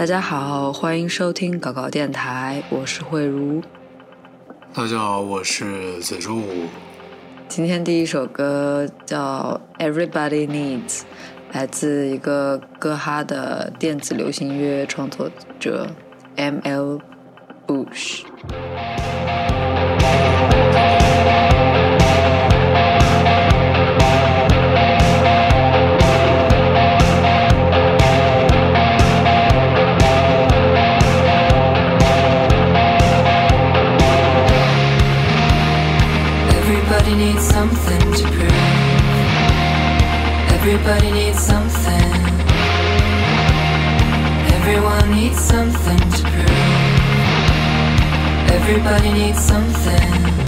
大家好，欢迎收听搞搞电台，我是慧茹。大家好，我是子柱。今天第一首歌叫《Everybody Needs》，来自一个哥哈的电子流行乐创作者 M.L. Bush。Everybody needs something. Everyone needs something to prove. Everybody needs something.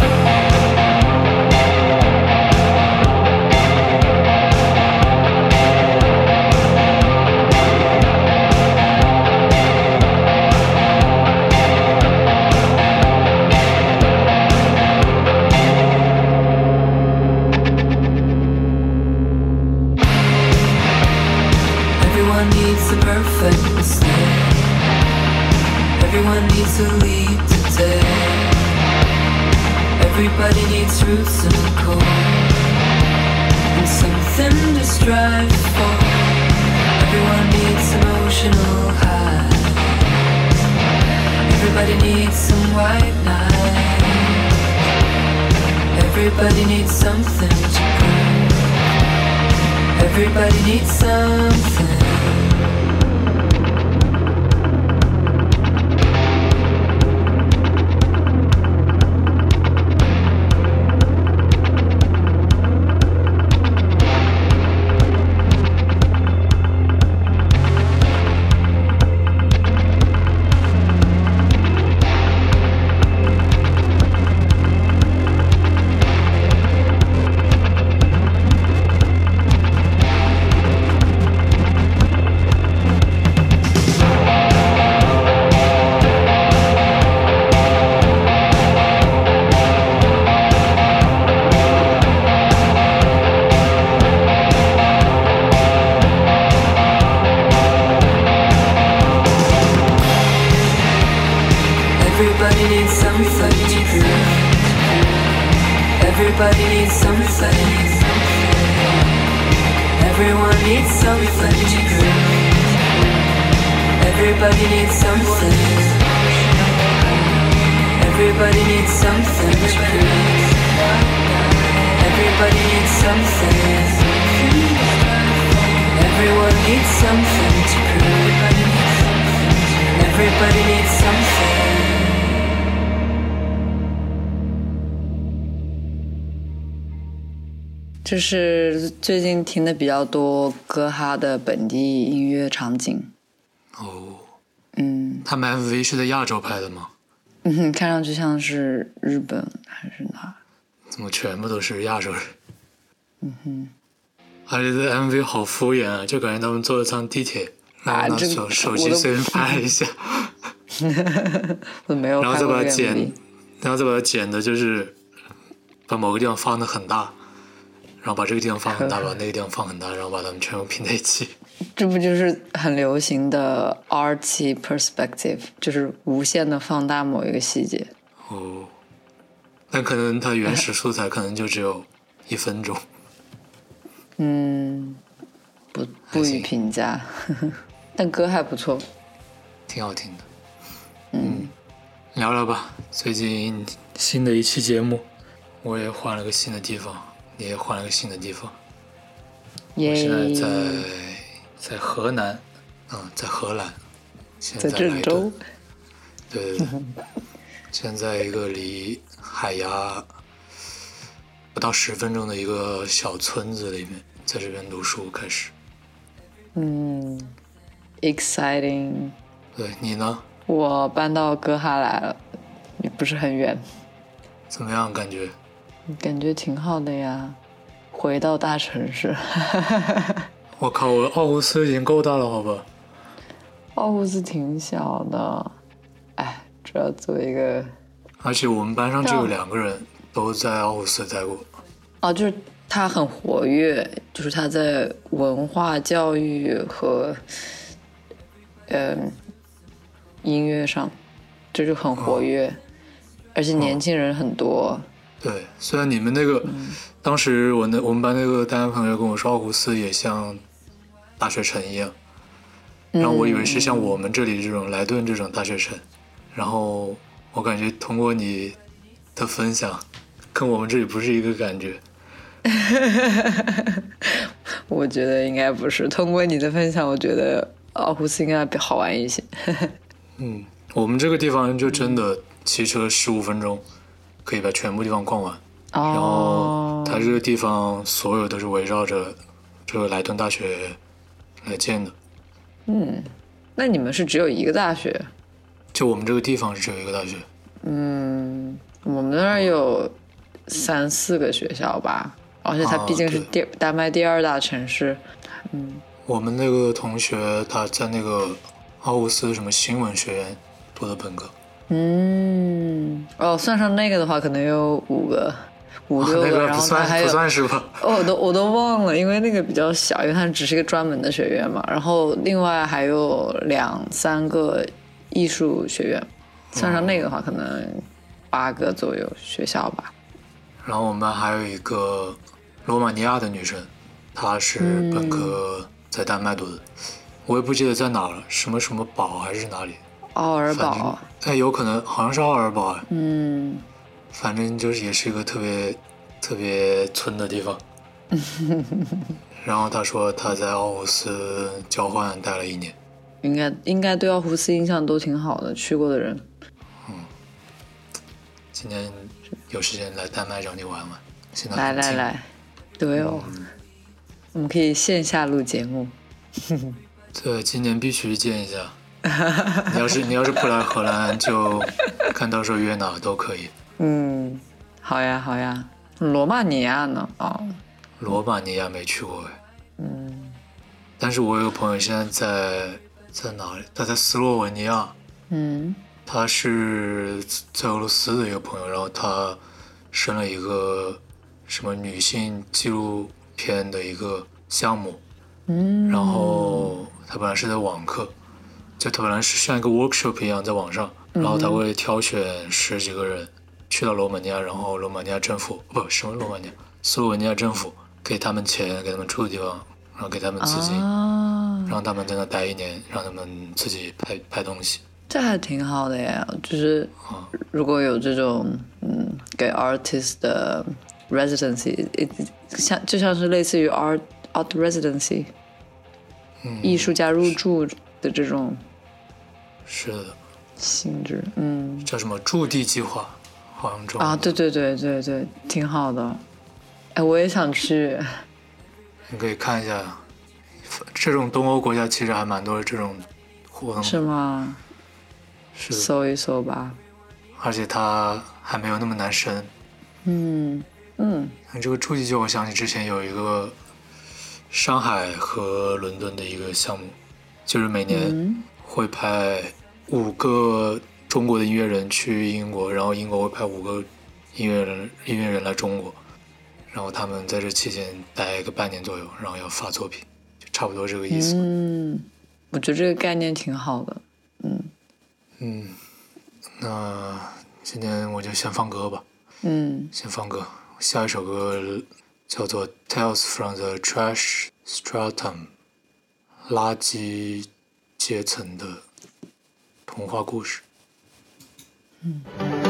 Needs a lead today. Everybody needs roots and core. And something to strive for. Everyone needs emotional highs. Everybody needs some white knight. Everybody needs something to prove. Everybody needs something. Everybody needs something to prove. Everybody needs something. Everyone needs something to prove. Everybody needs something. Everybody needs something to prove. Everybody needs something. Everyone needs something to prove. Everybody needs something. 这是最近听的比较多歌哈的本地音乐场景。哦，嗯他们 MV 是在亚洲拍的吗？嗯哼，看上去像是日本还是哪？怎么全部都是亚洲人？嗯哼，而且这 MV 好敷衍啊，就感觉他们坐了趟地铁，然后拿啊手手机随便拍一下，我 没有然后再把它剪然后再把它剪的，就是把某个地方放的很大，然后把这个地方放很大，把那个地方放很大，然后把它们全部拼在一起。这不就是很流行的 arty perspective，就是无限的放大某一个细节。哦，但可能它原始素材可能就只有一分钟。嗯，不不予评价，但歌还不错。挺好听的。嗯，聊聊吧，最近新的一期节目，我也换了个新的地方，你也换了个新的地方。我耶现在在在河南，嗯，在荷兰，现在在郑州，对对对，现在一个离海牙不到十分钟的一个小村子里面，在这边读书开始。嗯，exciting。对你呢？我搬到哥哈来了，也不是很远，怎么样？感觉？感觉挺好的呀。回到大城市，我靠，我奥胡斯已经够大了，好吧？奥胡斯挺小的，哎，主要作为一个而且我们班上就有两个人都在奥胡斯待过。哦，就是他很活跃，就是他在文化教育和，嗯、音乐上，这就很活跃，而且年轻人很多。对，虽然你们那个、当时我那我们班那个单位朋友跟我说，奥胡斯也像大学城一样，然后我以为是像我们这里这种莱顿这种大学城，然后我感觉通过你的分享，跟我们这里不是一个感觉。我觉得应该不是。通过你的分享，我觉得奥胡斯应该比好玩一些。嗯，我们这个地方就真的骑车十五分钟可以把全部地方逛完。然后哦，它这个地方所有都是围绕着这个莱顿大学来建的。嗯那你们是只有一个大学？就我们这个地方是只有一个大学，嗯，我们那儿有三四个学校吧，而且它哦毕竟是对第、丹麦第二大城市。嗯我们那个同学他在那个奥胡斯什么新闻学院读的本科，嗯，哦，算上那个的话，可能有五个、五六个，那个然不算不后它还有算是吧？哦，我都我都忘了，因为那个比较小，因为它只是一个专门的学院嘛。然后另外还有两三个艺术学院，算上那个的话，可能八个左右学校吧。然后我们还有一个罗马尼亚的女生，她是本科在丹麦读的，我也不记得在哪儿了，什么什么堡还是哪里，奥尔堡，哎有可能好像是奥尔堡，哎嗯，反正就是也是一个特别特别村的地方。然后他说他在奥胡斯交换待了一年，应该应该对奥胡斯印象都挺好的，去过的人。嗯今天有时间来丹麦找你玩玩。现在来，来来，对哦，我们可以线下录节目。对，今年必须见一下。你要是你要是不来荷兰，就看到时候约哪都可以。嗯，好呀好呀。罗马尼亚呢？哦，罗马尼亚没去过哎，嗯，但是我有个朋友现在在在哪里？他在斯洛文尼亚，嗯他是在俄罗斯的一个朋友，然后他申了一个什么女性纪录片的一个项目，嗯，然后他本来是在网课，就他本来是像一个 workshop 一样在网上，然后他会挑选十几个人去到罗马尼亚，然后罗马尼亚政府不什么罗马尼亚，斯洛文尼亚政府给他们钱，给他们住的地方，然后给他们资金，啊，让他们在那待一年，让他们自己拍拍东西。这还挺好的呀。就是啊如果有这种嗯给 artist 的 residency，像就像是类似于 art art residency，嗯，艺术家入住的这种是的，性质。嗯叫什么驻地计划，好像中文啊，对对对对对，挺好的。哎，我也想去。你可以看一下，这种东欧国家其实还蛮多这种活动，是吗？是的，搜一搜吧。而且它还没有那么难申。嗯嗯你这个驻地就我想起之前有一个上海和伦敦的一个项目，就是每年嗯会派五个中国的音乐人去英国，然后英国会派五个音乐人音乐人来中国，然后他们在这期间待个半年左右，然后要发作品，就差不多这个意思。嗯，我觉得这个概念挺好的。嗯嗯，那今天我就先放歌吧，嗯先放歌。下一首歌叫做《Tales from the Trash Stratum》，垃圾阶层的童话故事。嗯。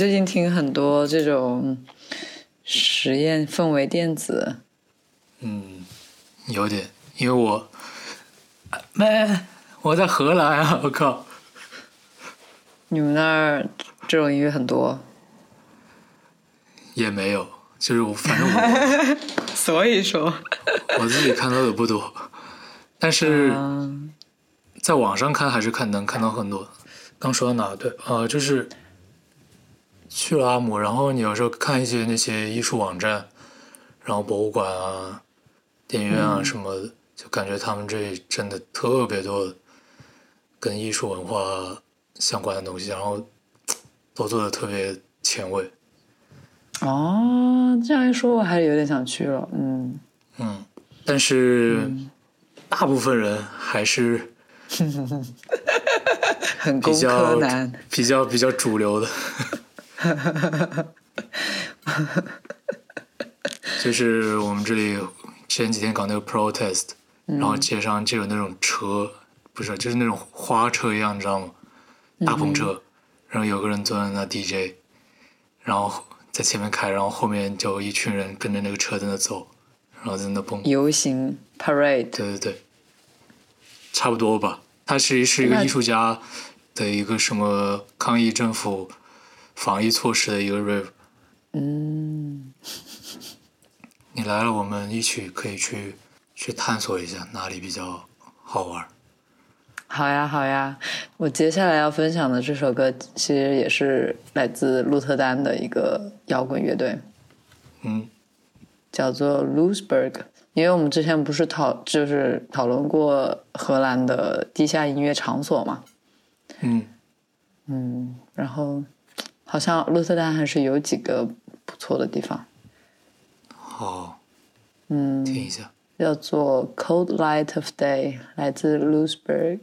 最近听很多这种实验氛围电子，嗯，有点，因为我没我在荷兰啊，我靠，你们那儿这种音乐很多，也没有，就是我反正我 所以说，我自己看到的不多，但是嗯。在网上看还是看能看到很多。刚说到哪？对，呃，就是去了阿姆，然后你有时候看一些那些艺术网站，然后博物馆啊、电影院啊什么的，就感觉他们这里真的特别多跟艺术文化相关的东西，然后都做的特别前卫。哦，这样一说，我还有点想去了。嗯，嗯，但是大部分人还是 比较比较比较主流的，就是我们这里前几天搞那个 protest，、然后街上就有那种车，不是就是那种花车一样，你知道吗？大篷车，然后有个人坐在那 DJ，然后在前面开，然后后面就一群人跟着那个车在那走，然后在那蹦。游行 parade，对对对，差不多吧。他是是一个那艺术家的一个什么抗议政府防疫措施的一个 rave。嗯，你来了，我们一起可以去去探索一下哪里比较好玩。好呀好呀。我接下来要分享的这首歌，其实也是来自鹿特丹的一个摇滚乐队，嗯叫做 Loosberg。因为我们之前不是讨就是讨论过荷兰的地下音乐场所嘛，嗯，嗯，然后好像鹿特丹还是有几个不错的地方，好，嗯，听一下。叫做 Cold Light of Day，来自 Loosberg。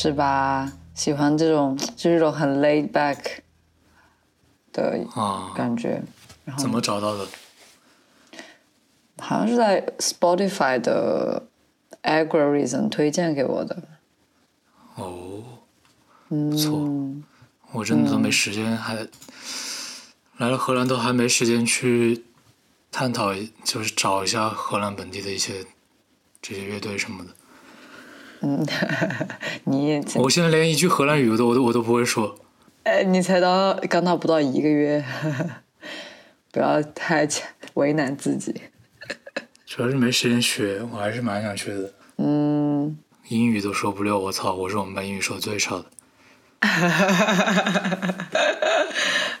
是吧？喜欢这种就是这种很 laid back 的啊，感觉。然后怎么找到的？好像是在 Spotify 的 algorithm 推荐给我的。哦，嗯，不错。我真的都没时间，还来了荷兰都还没时间去探讨，就是找一下荷兰本地的一些这些乐队什么的。嗯，你现在连一句荷兰语我都我都我都不会说。哎，你才到刚到不到一个月，不要太为难自己。主要是没时间学，我还是蛮想学的。嗯，英语都说不溜，我操！我是我们班英语说最差的。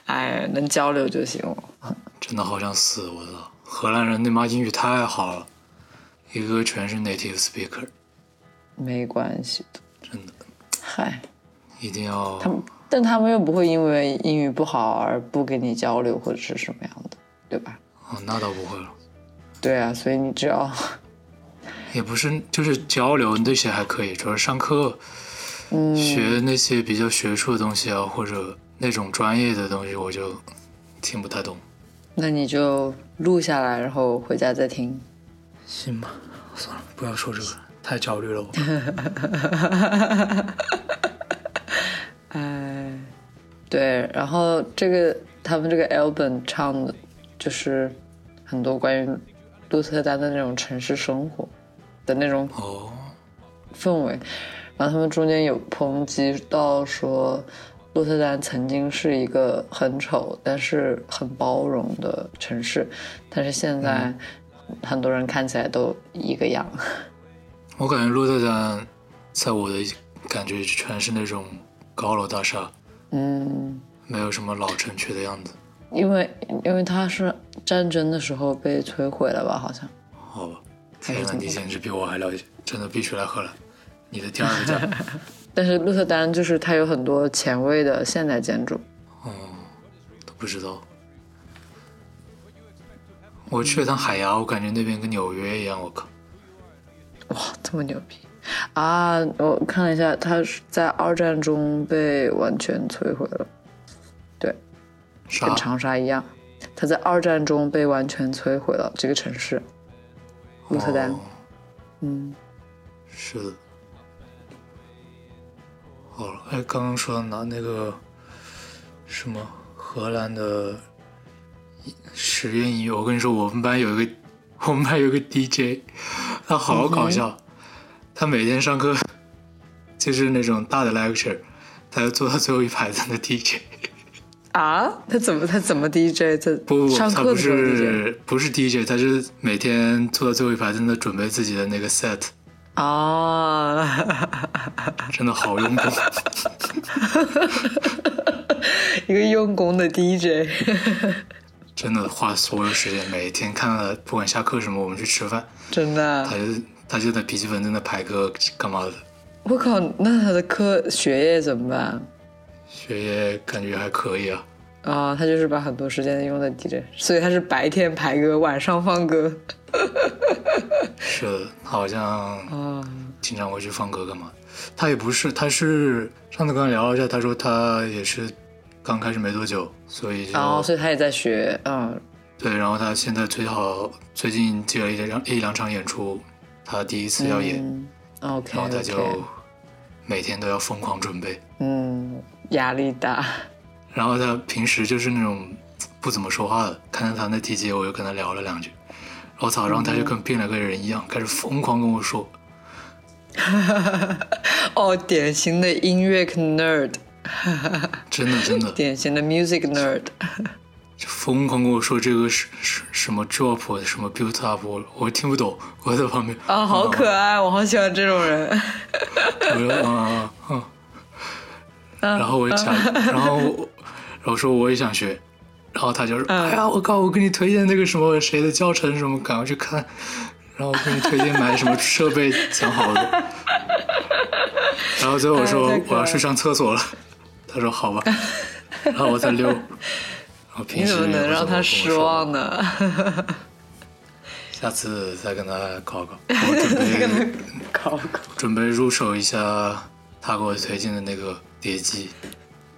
哎，能交流就行了。真的好想死！我操，荷兰人那妈英语太好了，一个个全是 native speaker，没关系的嗨，一定要他们，但他们又不会因为英语不好而不跟你交流或者是什么样的，对吧？哦，那倒不会了，对啊，所以你只要，也不是就是交流那些还可以，主要是上课嗯，学那些比较学术的东西啊，或者那种专业的东西，我就听不太懂。那你就录下来，然后回家再听。行吧，算了，不要说这个，太焦虑了我。哎，对，然后这个他们这个 album 唱的，就是很多关于鹿特丹的那种城市生活的那种哦，氛围，然后他们中间有抨击到说，鹿特丹曾经是一个很丑但是很包容的城市，但是现在很多人看起来都一个样。我感觉鹿特丹在我的感觉全是那种高楼大厦，嗯，没有什么老城区的样子。因为因为它是战争的时候被摧毁了吧？好像。好吧，天呐，你简直比我还了解，真的必须来荷兰。你的第二个家，但是鹿特丹就是它有很多前卫的现代建筑。哦，都不知道。我去了趟海牙，我感觉那边跟纽约一样，我靠。哇，这么牛逼啊！我看了一下，他是在二战中被完全摧毁了，对，啥跟？长沙一样，他在二战中被完全摧毁了。这个城市，鹿特丹，哦嗯，是的。好了，哎，刚刚说到拿？那个什么荷兰的实验音乐，我跟你说，我们班有一个，我们班有个 DJ，他好搞笑，他每天上课就是那种大的 lecture，他就坐到最后一排在那 DJ。啊，他怎么他怎么 DJ？他不不，上他不是不是 DJ，他是每天坐到最后一排在那准备自己的那个 set，啊，真的好用功。一个用功的 DJ，真的花所有时间，每天看到他不管下课什么，我们去吃饭，真的他。就他就在笔记本在那排歌干嘛的，我靠，那他的课学业怎么办？学业感觉还可以啊。啊、他就是把很多时间用在 DJ，所以他是白天排歌，晚上放歌。是的，他好像啊，经常会去放歌干嘛。他也不是，他是上次跟他聊了一下，他说他也是刚开始没多久，所以就、然后所以他也在学，嗯，对，然后他现在最好最近接了一两一两场演出，他第一次要演，嗯，OK，然后他就每天都要疯狂准备。嗯，压力大，然后他平时就是那种不怎么说话的，看到他那 TJ，我又跟他聊了两句。我操，然后他就跟变了个人一样，开始疯狂跟我说，哈哈哈哦，典型的音乐 nerd，真的 真的，典型的 music nerd，就疯狂跟我说这个是是什么 drop 什么 build up，我我听不懂，我在旁边啊，好可爱，我好喜欢这种人。我说嗯嗯 嗯，然后我就想，然后我然后说我也想学，然后他就说，哎呀，我靠，我给你推荐那个什么谁的教程什么，赶快去看，然后我给你推荐买什么设备，讲好的。然后最后我说我要去上厕所了，他说好吧，然后我再溜。你怎么能让他失望呢？下次 再跟他搞搞，我准备搞搞，准备入手一下他给我推荐的那个碟机。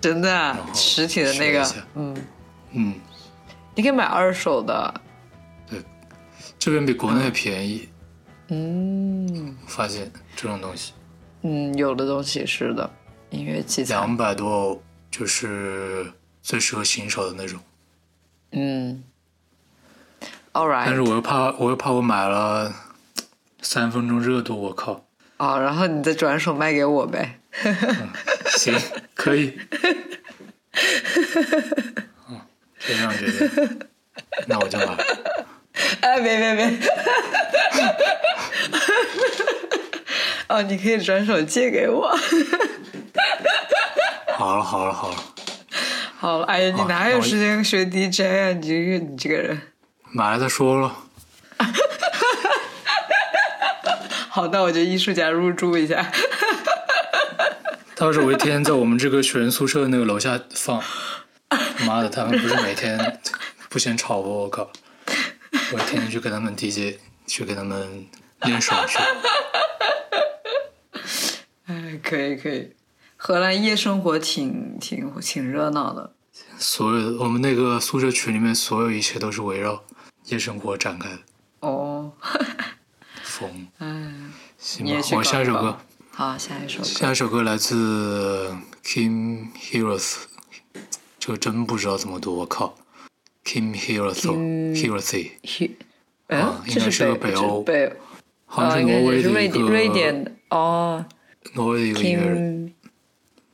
真的啊实体的那个嗯，嗯，你可以买二手的，对。这边比国内便宜，嗯。发现这种东西。嗯，有的东西是的，音乐器材，两百多就是最适合新手的那种。嗯，All right，但是我又怕，我又怕我买了三分钟热度，我靠！哦，然后你再转手卖给我呗。行，可以。嗯，就这样决定。那我就买。哎，别别别！哦，你可以转手借给我。好了，好了，好了，好了，哎呀，你哪有时间学 DJ 啊？你这个你这个人。买了再说了。好，那我就艺术家入住一下。到时候我一天在我们这个学生宿舍那个楼下放，妈的，他们不是每天不嫌吵我，我靠！我天天去跟他们 DJ，去跟他们练手去。哎，可以可以，荷兰夜生活挺挺挺热闹的。所有的我们那个宿舍群里面，所有一切都是围绕夜生活展开的。哦，疯，嗯，行吧我下一首歌，好，下一首歌。下一首歌来自 Kim Heroes，这个真不知道怎么读，我靠，Kim Heroes Kim- 嗯，啊应该是北个北欧这北哦，好像是挪威的一是瑞典瑞典的哦挪威的一个音乐人，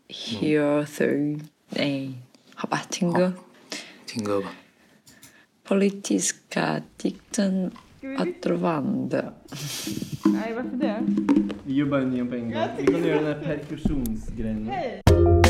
hiöthög, nej, habatingo. Tingöva. Politiska dikten att vandra. Nej, varför det? Vi gör bara en på en. Vi går ner den här perkussionsgrejen. Hey.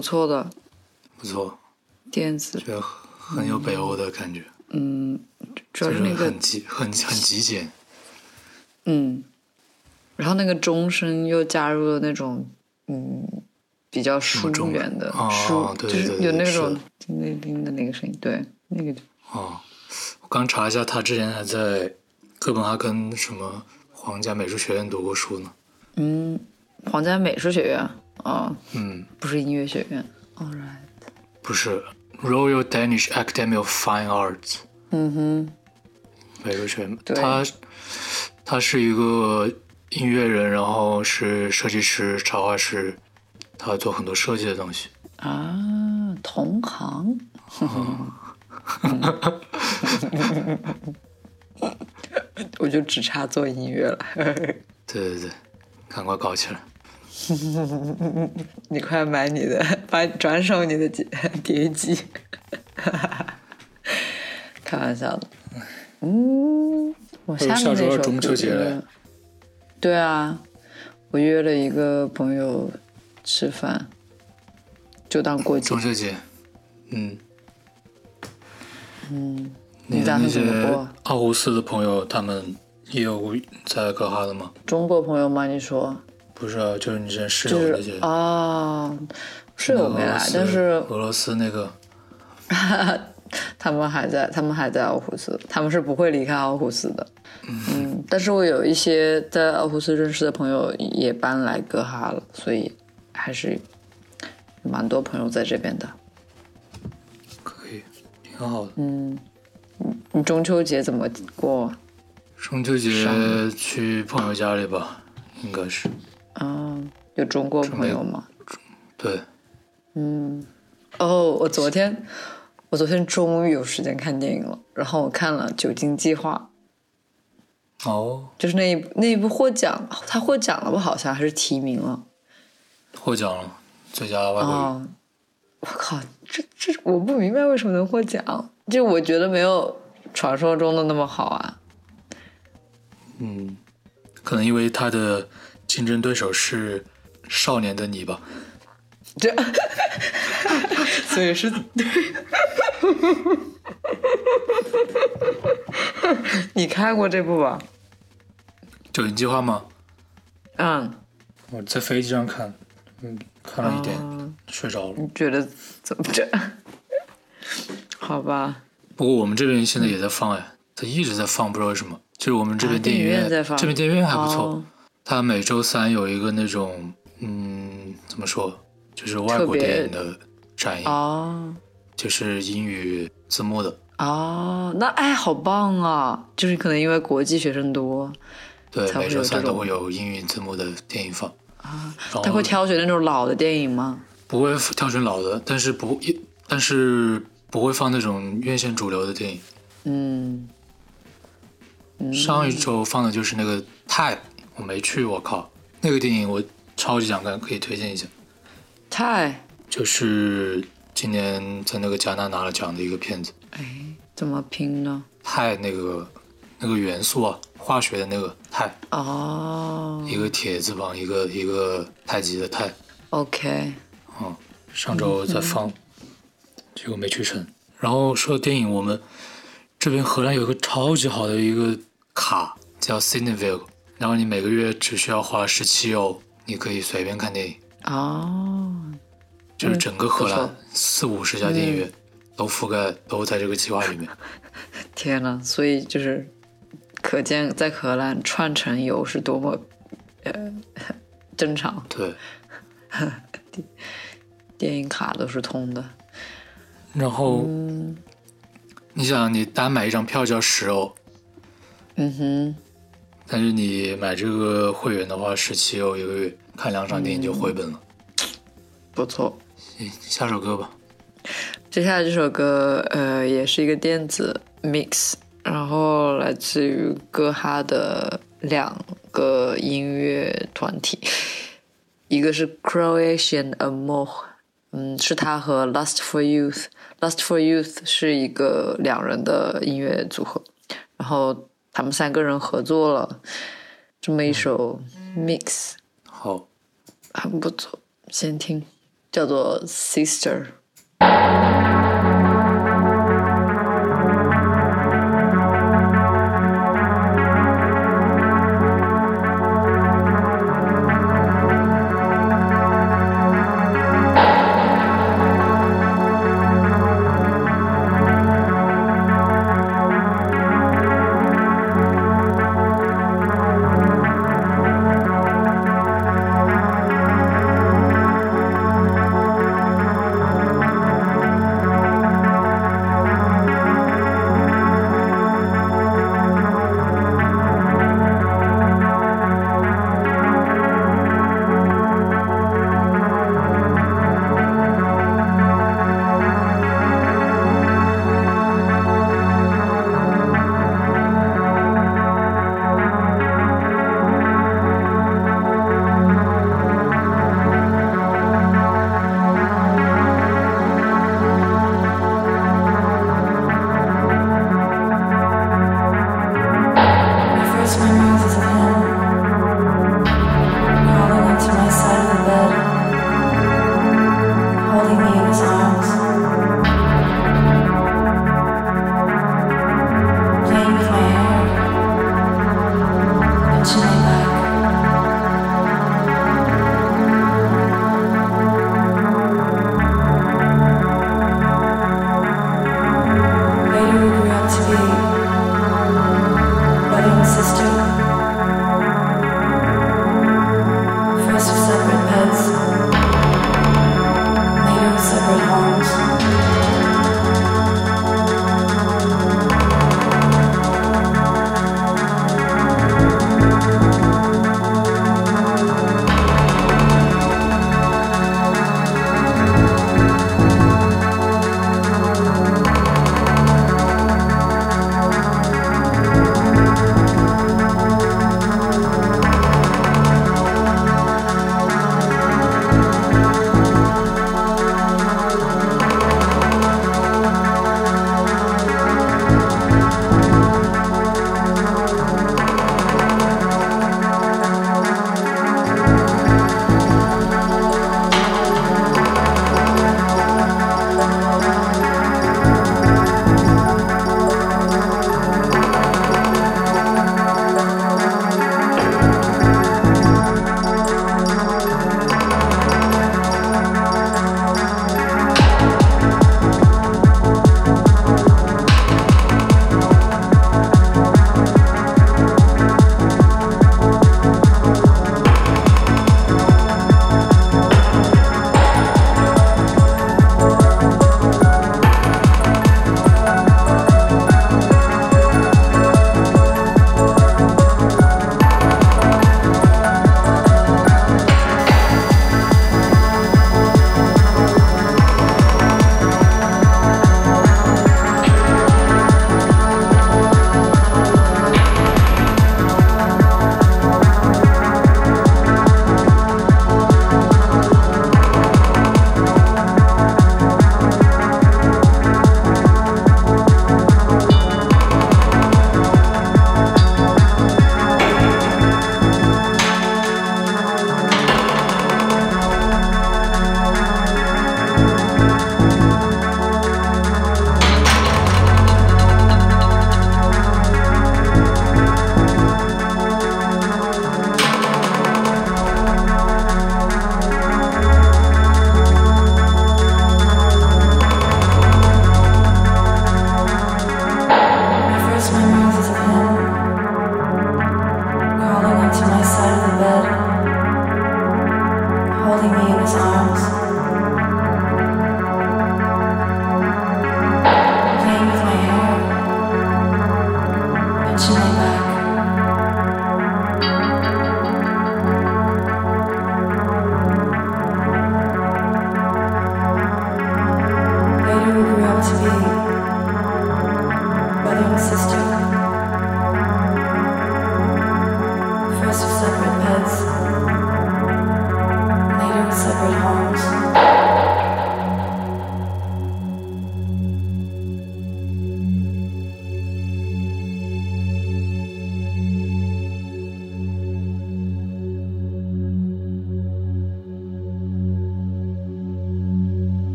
不错的，不错，电子，觉得很有北欧的感觉，嗯，主要就是是那个很极很很极简，嗯，然后那个钟声又加入了那种嗯比较疏钟远的哦疏，就是有那种叮叮叮的那个声音，对，那个就哦，我刚查一下，他之前还在哥本哈根什么皇家美术学院读过书呢。嗯，皇家美术学院啊，嗯，不是音乐学院，All right，不是。Royal Danish Academy of Fine Arts 嗯哼，美术学院。对。他他是一个音乐人，然后是设计师、插画师，他做很多设计的东西。啊，同行，我就只差做音乐了，对对对，赶快搞起来！你快买你的，把转手你的碟碟 机，开玩笑的。嗯，我下面那首要中秋节了对啊，我约了一个朋友吃饭，就当过节中。秋节，嗯嗯，你打算怎么过？奥胡斯的朋友，他们也有在哥哈的吗？中国朋友吗？你说不是啊，就是你之前室友那些。啊，室友没来但是俄罗斯那个，他们还在，他们还在奥胡斯，他们是不会离开奥胡斯的。嗯，但是我有一些在奥胡斯认识的朋友也搬来哥哈了，所以还是蛮多朋友在这边的。可以，挺好的。嗯，你中秋节怎么过？中秋节上去朋友家里吧，应该是。啊，有中国朋友吗？对，嗯哦，我昨天我昨天终于有时间看电影了，然后我看了《酒精计划》。哦，就是那一那一部获奖，他获奖了吧？好像还是提名了。获奖了，最佳外国语。啊、我靠，这这我不明白为什么能获奖，就我觉得没有传说中的那么好啊。嗯，可能因为他的竞争对手是少年的你吧。这，所以是对。你看过这部吧？九零计划吗？嗯，我在飞机上看，嗯，看了一点，啊睡着了。你觉得怎么着？好吧，不过我们这边现在也在放哎，他一直在放，不知道为什么。就是我们这边啊电影影院在放这边电影院还不错。哦他每周三有一个那种，嗯，怎么说，就是外国电影的展映，哦就是英语字幕的。哦，那哎，好棒啊！就是可能因为国际学生多，对，每周三都会有英语字幕的电影放。啊，他会挑选那种老的电影吗？不会挑选老的，但是不，但是不会放那种院线主流的电影。嗯，上一周放的就是那个《泰》，我没去，我靠，那个电影我超级想看，可以推荐一下。太就是今年在那个戛纳拿了奖的一个片子，哎，怎么拼呢？钛那个那个元素啊，化学的那个钛，哦一个铁字旁，一个一个太极的太。，OK，嗯，上周在放，结果没去成。然后说到电影，我们这边荷兰有一个超级好的一个卡叫 Cineville，然后你每个月只需要花十七欧，你可以随便看电影，哦，就是整个荷兰四五十家电影院都覆盖，都在这个计划里面。天呐，所以就是可见在荷兰串城游是多么呃正常，对，电影卡都是通的。然后、你想，你单买一张票就要十欧，嗯哼，但是你买这个会员的话，十七欧一个月，看两场电影就回本了。不错。行，下首歌吧。接下来这首歌，呃，也是一个电子 mix，然后来自于哥哈的两个音乐团体，一个是 Croatian Amor，嗯，是他和 Lust for Youth，Lust for Youth 是一个两人的音乐组合，然后他们三个人合作了这么一首 mix，好，很不错，先听，叫做 Sister。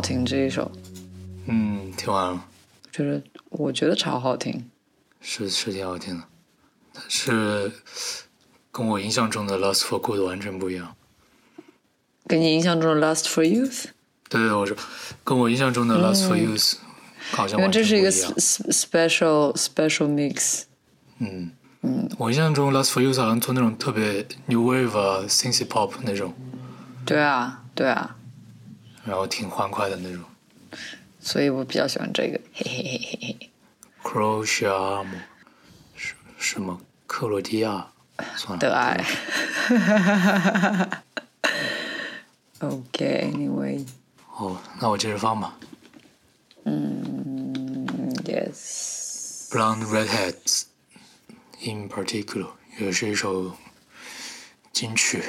好听这一首，嗯，听完了，就是我觉得超好听。是是挺好听的，但是跟我印象中的《Lost for Good》完全不一样。跟你印象中的《Lust for Youth》，对对，我说跟我印象中的《Last for Youth》好像因为这是一个 sp- special special mix。嗯嗯，我印象中《Last for Youth》好像做那种特别 New Wave 啊、Synth Pop 那种，对啊，对啊，然后挺欢快的那种。所以我比较喜欢这个。嘿嘿嘿嘿嘿。Croatia 什什么克罗地亚？算了，的爱。OK，Anyway，、哦，那我接着放吧。嗯，Yes，Blonde Redheads in particular 也是一首金曲。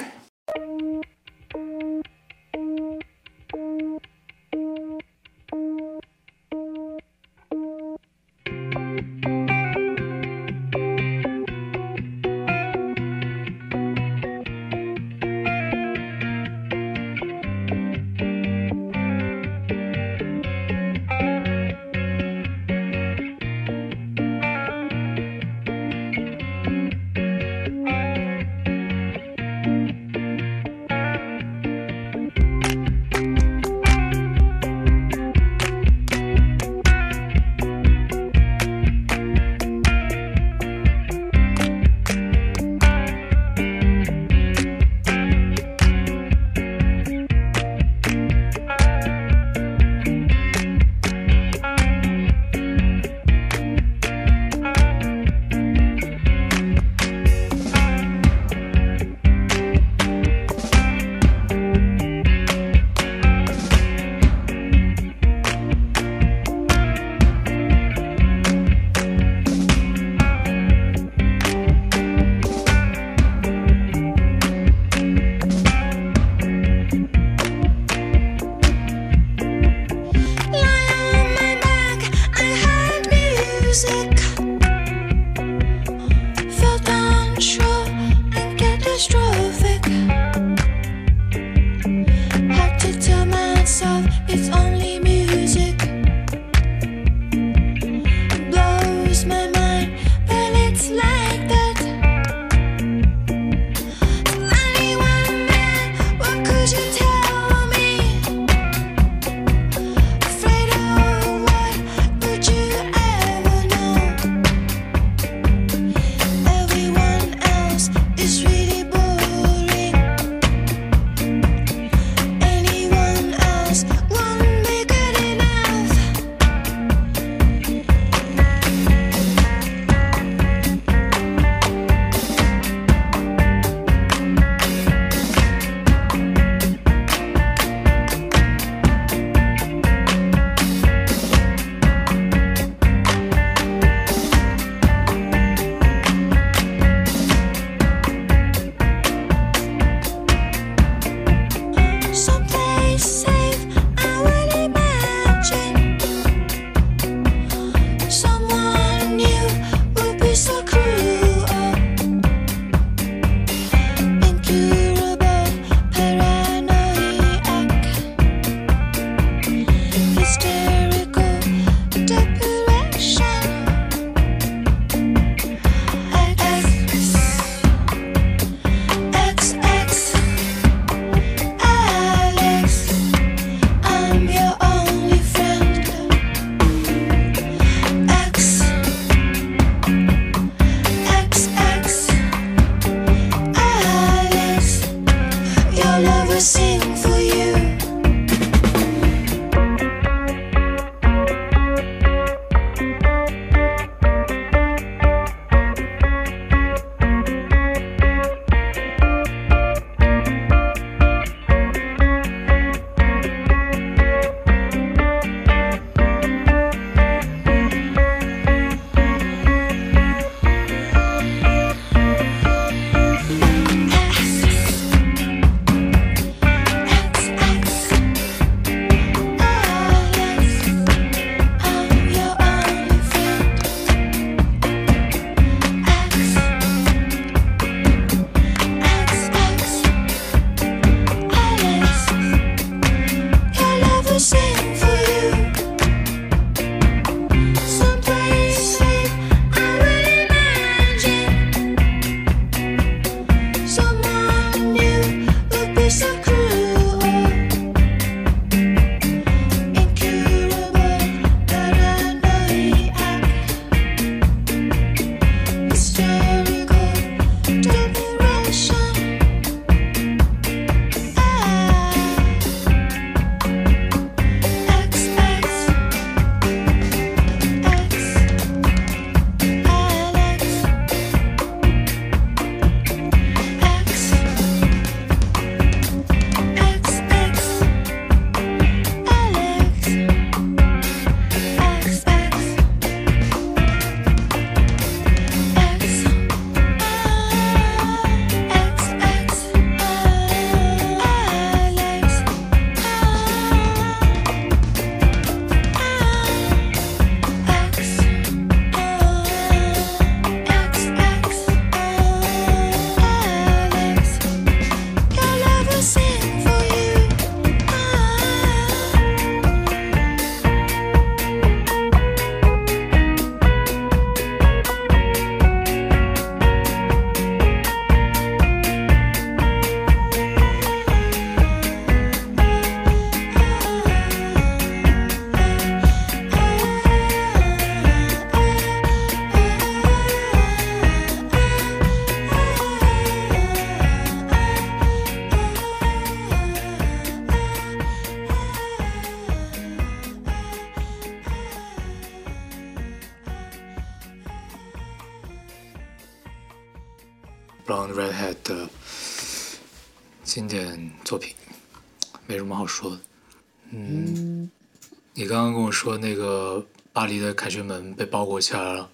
凯旋门被包裹起来了，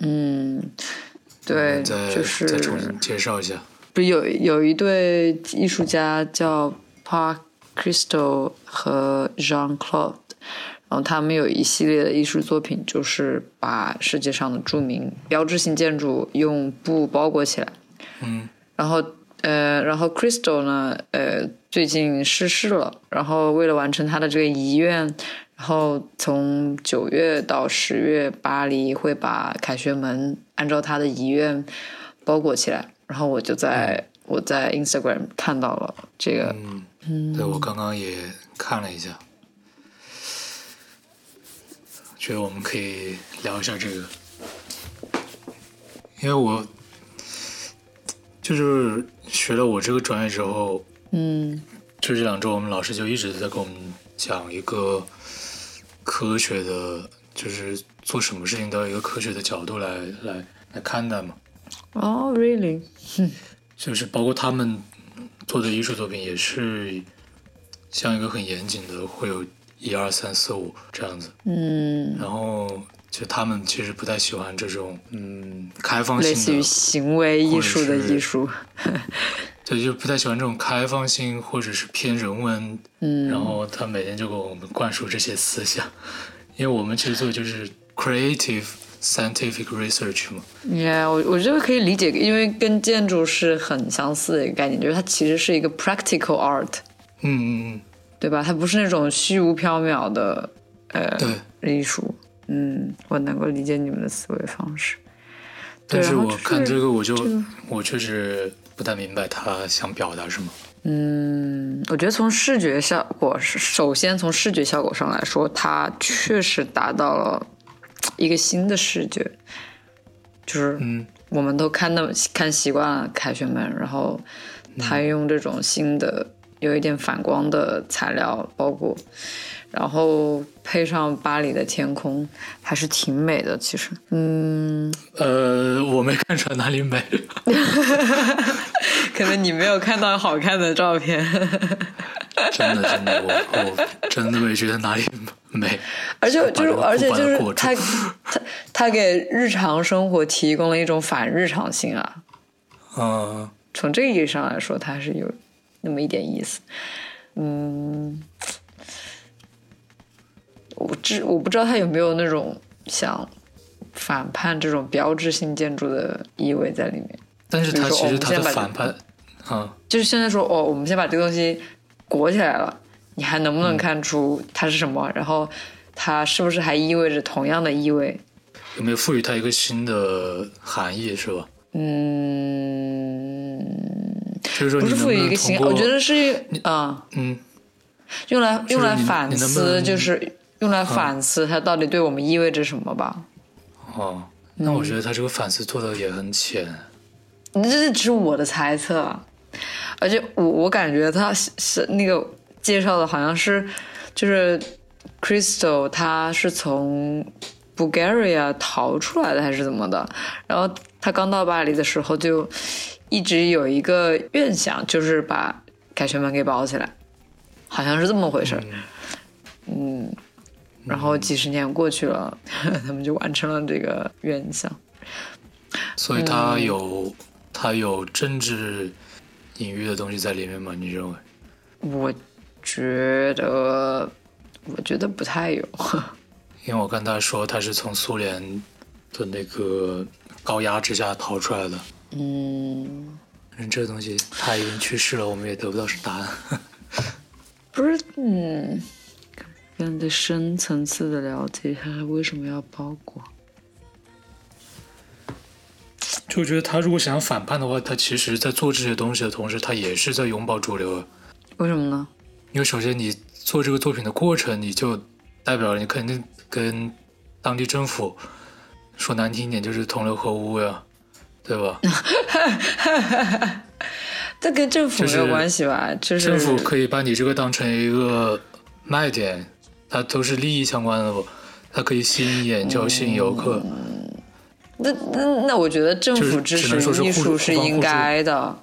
嗯，对，再就是再重新介绍一下。不是有有一对艺术家叫 Park Crystal 和 Jean Claude，然后他们有一系列的艺术作品，就是把世界上的著名标志性建筑用布包裹起来。嗯然后呃，然后 Crystal 呢，呃，最近逝世了，然后为了完成他的这个遗愿，然后从九月到十月，巴黎会把凯旋门按照他的遗愿包裹起来。然后我就在、我在 Instagram 看到了这个，嗯，对我刚刚也看了一下，觉得我们可以聊一下这个，因为我就是学了我这个专业之后，嗯。就这两周我们老师就一直在跟我们讲一个科学的，就是做什么事情都要一个科学的角度来来来看待嘛，哦、r e a l l y 就是包括他们做的艺术作品也是像一个很严谨的，会有一二三四五这样子，嗯，然后就他们其实不太喜欢这种嗯开放性的，类似于行为艺术的艺术，对，就不太喜欢这种开放性或者是偏人文，嗯，然后他每天就给我们灌输这些思想，因为我们其实做的就是 creative scientific research 嘛，Yeah，我我觉得可以理解，因为跟建筑是很相似的一个概念，就是它其实是一个 practical art，嗯嗯嗯对吧？它不是那种虚无缥缈的嗯，呃对。艺术。嗯，我能够理解你们的思维方式。但是我看这个，我就这个我确实不太明白他想表达什么。嗯，我觉得从视觉效果，首先从视觉效果上来说，它确实达到了一个新的视觉，就是嗯我们都看那么看习惯了凯旋门，然后他用这种新的有一点反光的材料包裹，然后配上巴黎的天空，还是挺美的。其实，嗯，呃，我没看出来哪里美。可能你没有看到好看的照片。真的真的，我我真的没觉得哪里美。而且就是，而且就是他他他给日常生活提供了一种反日常性啊。嗯，从这个意义上来说，它是有那么一点意思。嗯，我知我不知道他有没有那种想反叛这种标志性建筑的意味在里面。但是他其实他的反叛，啊，就是现在说哦，我们先把这个东西裹起来了，你还能不能看出它是什么？然后它是不是还意味着同样的意味？有没有赋予它一个新的含义，是吧？嗯，就是说不是赋予一个新，我觉得是啊、嗯，用来用来反思，就是用来反思它到底对我们意味着什么吧。哦，那我觉得他这个反思做的也很浅。这是只是我的猜测啊，而且我我感觉他是是那个介绍的好像是就是 Crystal，他是从 Bulgaria 逃出来的还是怎么的？然后他刚到巴黎的时候就一直有一个愿想，就是把凯旋门给包起来，好像是这么回事儿。嗯，然后几十年过去了，他们就完成了这个愿想。所以嗯它有、他有政治隐喻的东西在里面吗？你认为？我觉得，我觉得不太有。因为我跟他说他是从苏联的那个高压之下逃出来的。嗯，嗯，这个东西他已经去世了，我们也得不到答案。不是，嗯，更得深层次的了解他为什么要包裹。就觉得他如果想要反叛的话，他其实在做这些东西的同时，他也是在拥抱主流。为什么呢？因为首先你做这个作品的过程，你就代表了你肯定跟当地政府说难听一点就是同流合污呀，对吧？这跟政府没有关系吧？就是政府可以把你这个当成一个卖点，它都是利益相关的不？它可以吸引眼球、吸引游客。那那那，我觉得政府支持艺术是应该的。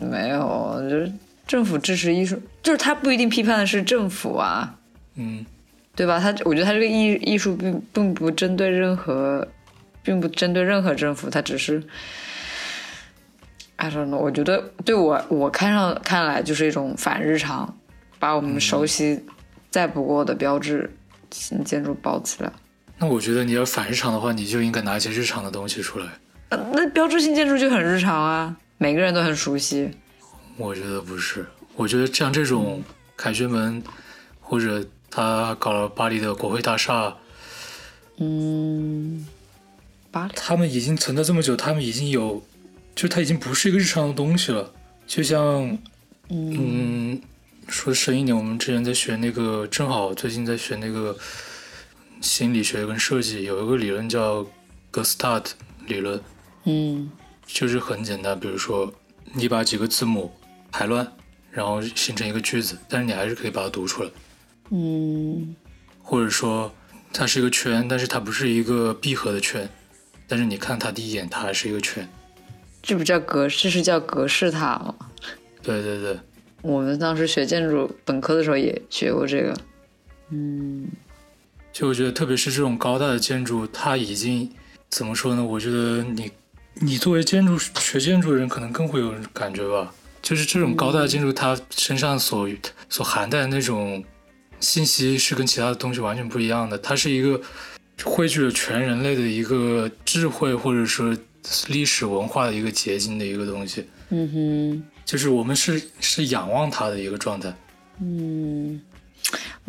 没有，就是政府支持艺术，就是他不一定批判的是政府啊，嗯，对吧？他我觉得他这个艺艺术并并不针对任何，并不针对任何政府，他只是，I don't know。我觉得对我我看上看来就是一种反日常，把我们熟悉再不过的标志性建筑包起来。那我觉得你要反日常的话，你就应该拿一些日常的东西出来。呃那标志性建筑就很日常啊，每个人都很熟悉。我觉得不是，我觉得像这种凯旋门，或者他搞了巴黎的国会大厦，嗯，巴黎他们已经存在这么久，他们已经有，就它已经不是一个日常的东西了。就像，嗯，说深一点，我们之前在学那个，正好最近在学那个心理学跟设计，有一个理论叫 Gestalt 理论，嗯就是很简单，比如说你把几个字母排乱，然后形成一个句子，但是你还是可以把它读出来。嗯或者说它是一个圈，但是它不是一个闭合的圈，但是你看它第一眼，它还是一个圈。这不叫格式，是叫格式塔吗？对对对，我们当时学建筑本科的时候也学过这个。嗯就我觉得，特别是这种高大的建筑，它已经怎么说呢？我觉得你你作为建筑学建筑的人，可能更会有感觉吧。就是这种高大的建筑，它身上所所含带的那种信息是跟其他的东西完全不一样的。它是一个汇聚了全人类的一个智慧，或者说历史文化的一个结晶的一个东西。嗯哼就是我们是是仰望他的一个状态。嗯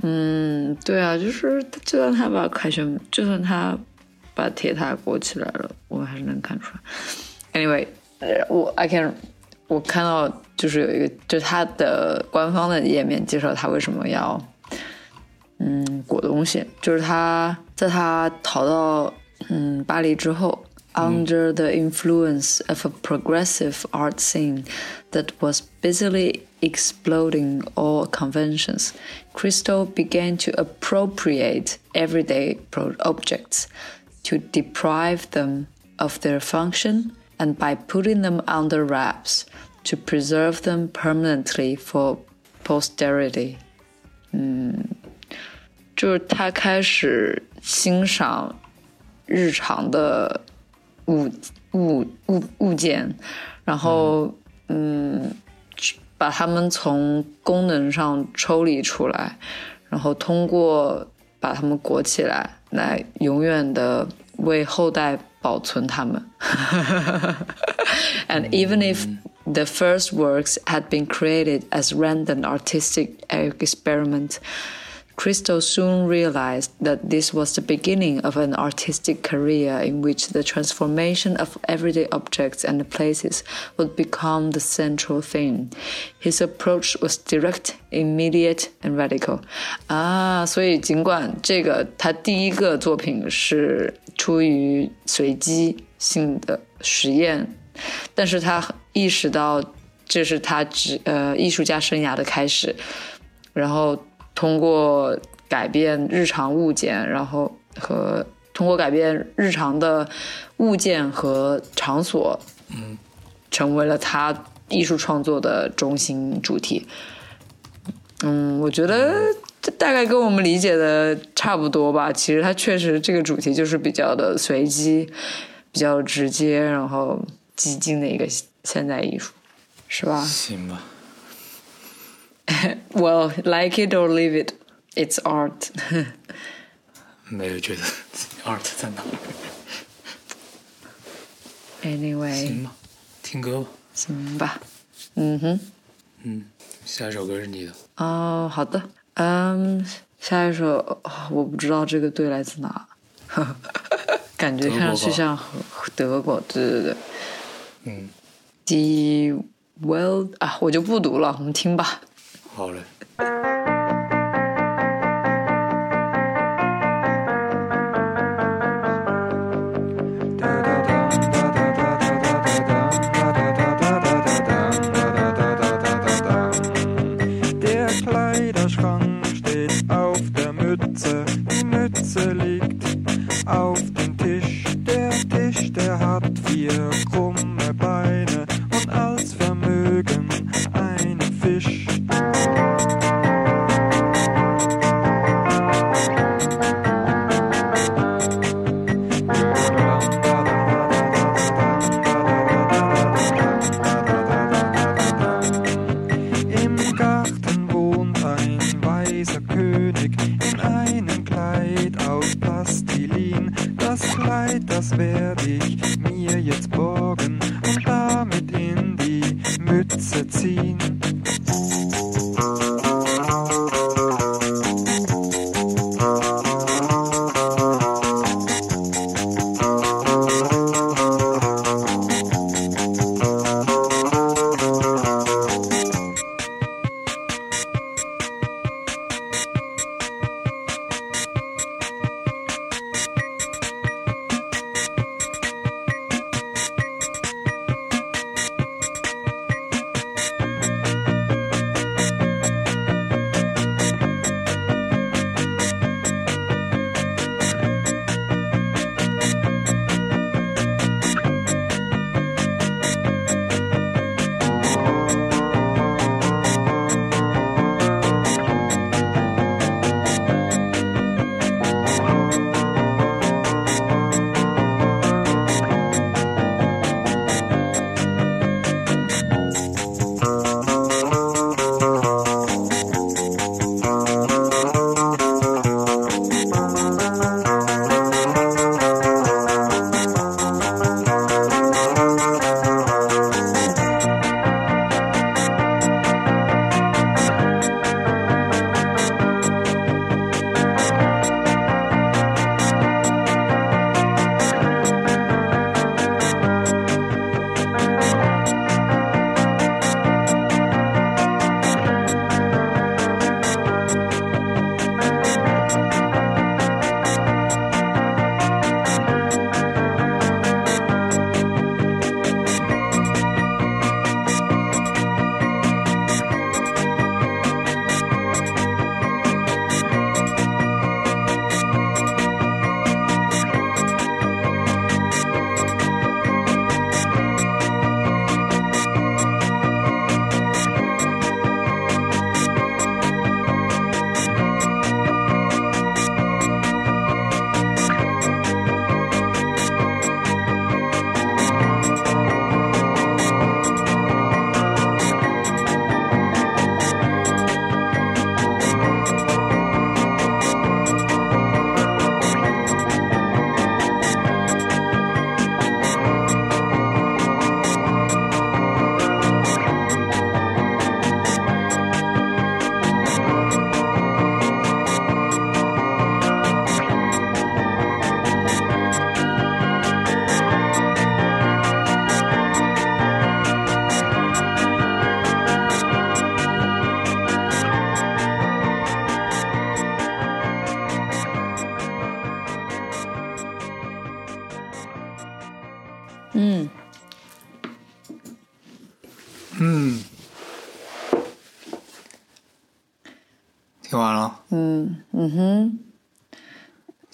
嗯，对啊，就是就算他把凯旋，就算他把铁塔裹起来了，我们还是能看出来。Anyway，我 I can 我看到就是有一个，就他的官方的页面介绍他为什么要嗯裹东西，就是他在他逃到嗯巴黎之后。Under the influence of a progressive art scene that was busily exploding all conventions, Christo began to appropriate everyday pro- objects to deprive them of their function and by putting them under wraps to preserve them permanently for posterity. 就是他开始欣赏日常的 物物物物件，然后嗯，把它们从功能上抽离出来，然后通过把它们裹起来，来永远的为后代保存它们。And even if the first works had been created as random artistic experiment, Christo soon realized that this was the beginning of an artistic career in which the transformation of everyday objects and places would become the central theme. His approach was direct, immediate, and radical. 啊，所以尽管这个他第一个作品是出于随机性的实验，但是他意识到这是他职呃艺术家生涯的开始，然后 通过改变日常物件，然后和通过改变日常的物件和场所，嗯，成为了他艺术创作的中心主题。嗯，我觉得这大概跟我们理解的差不多吧。其实它确实这个主题就是比较的随机，比较直接，然后激进的一个现代艺术，是吧？行吧，Well, like it or leave it, it's art. 没有觉得 art 在哪。anyway，行吧，听歌吧。行吧。嗯哼，嗯，下一首歌是你的。哦，好的。嗯，下一首哦我不知道这个队来自哪，感觉看上去吧像和德国。对对对嗯，，The World 啊，我就不读了，我们听吧。好嘞。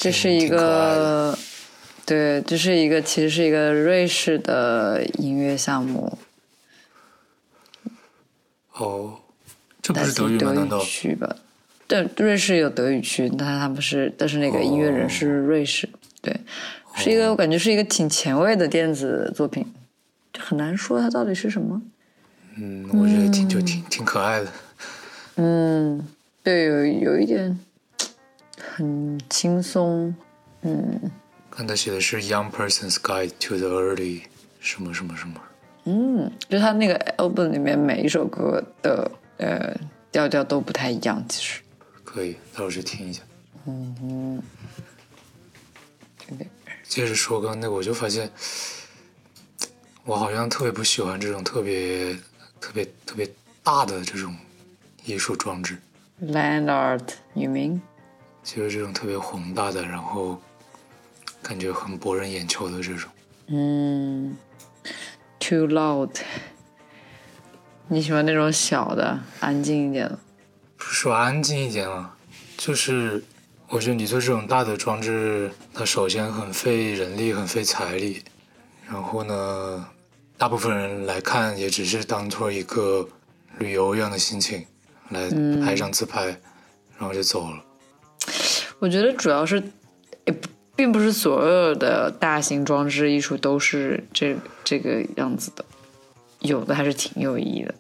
这是一个，对，这是一个其实是一个瑞士的音乐项目，哦，这不但是德语吗？难道？区吧？对，瑞士有德语区，但他们是，但是那个音乐人是瑞士，对，是一个我感觉是一个挺前卫的电子作品，就很难说它到底是什么。嗯，我觉得挺就挺挺可爱的。嗯，他写的是 Young Person's Guide to the Early 什么什么什么。嗯，就他那个 album 里面每一首歌的呃调调都不太一样，其实。可以，到时候去听一下。嗯对接着说刚刚那个，我就发现，我好像特别不喜欢这种特别特别特别大的这种艺术装置，，land art，you mean？就是这种特别宏大的，然后感觉很博人眼球的这种。嗯，too loud。你喜欢那种小的、安静一点的？不是说安静一点啊？就是我觉得你做这种大的装置，它首先很费人力，很费财力，然后呢，大部分人来看也只是当做一个旅游一样的心情来拍张自拍，然后就走了。我觉得主要是，也不并不是所有的大型装置艺术都是这这个样子的，有的还是挺有意义的。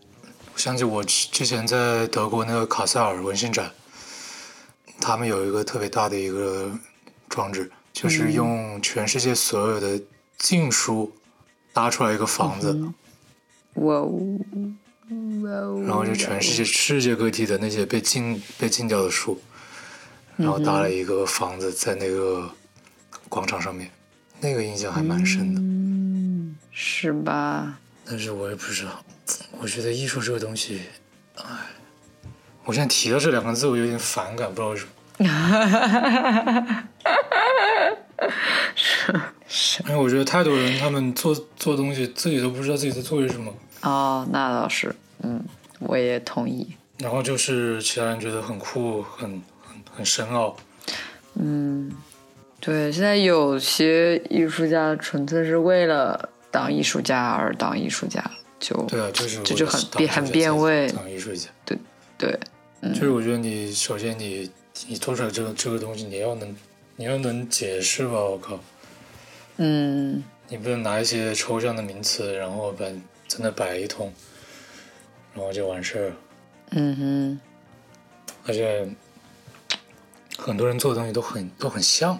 我想起我之之前在德国那个卡塞尔文献展，他们有一个特别大的一个装置，就是用全世界所有的禁书搭出来一个房子，哇哦，哇哦！然后就全世界世界各地的那些被禁被禁掉的书，然后搭了一个房子在那个广场上面，那个印象还蛮深的。嗯是吧？但是我也不知道，我觉得艺术这个东西，哎，我现在提到这两个字，我有点反感，不知道为什么。是 因为我觉得太多人他们做做东西，自己都不知道自己在做些什么，哦，那倒是，嗯，我也同意。然后就是其他人觉得很酷、很很很深奥。嗯，对，现在有些艺术家纯粹是为了当艺术家而当艺术家，就对啊，就是这就很变很变味当艺术家。对对，就是我觉得你首先你你做出来这个这个东西，你要能你要能解释吧，我靠，嗯你不能拿一些抽象的名词，然后把在那摆一通，然后就完事儿了。嗯哼，而且很多人做的东西都很都很像，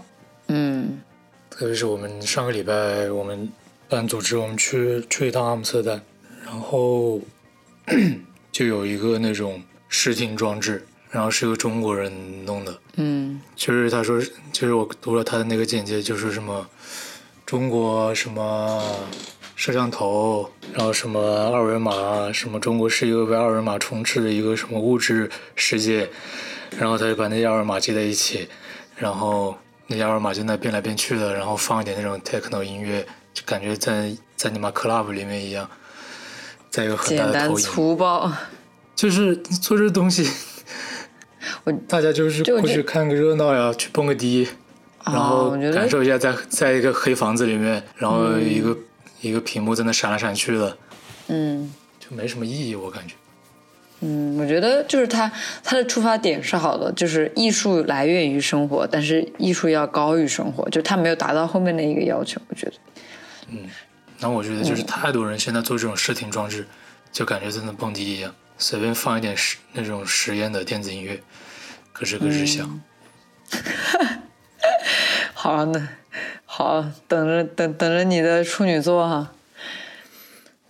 嗯。特别是我们上个礼拜我们班组织我们去去一趟阿姆斯特丹，然后 就有一个那种视听装置，然后是个中国人弄的，嗯。就是他说，就是我读了他的那个简介，就是什么中国什么摄像头，然后什么二维码，什么中国是一个被二维码充斥的一个什么物质世界，然后他就把那些二维码接在一起，然后那些二维码就在变来变去的，然后放一点那种 techno 音乐，就感觉在在你妈 club 里面一样，在一个很大简单的投影，粗暴。就是做这东西，我大家就是过去看个热闹呀，去蹦个迪，然哦后感受一下在在一个黑房子里面，然后一个、一个屏幕在那闪来闪去的，嗯就没什么意义，我感觉。嗯，我觉得就是他他的出发点是好的，就是艺术来源于生活，但是艺术要高于生活，就他没有达到后面的一个要求，我觉得。嗯，那我觉得嗯就是太多人现在做这种视听装置，就感觉在那蹦迪一样，随便放一点实那种实验的电子音乐，咯吱咯吱响。好那，好，等着等等着你的处女座哈。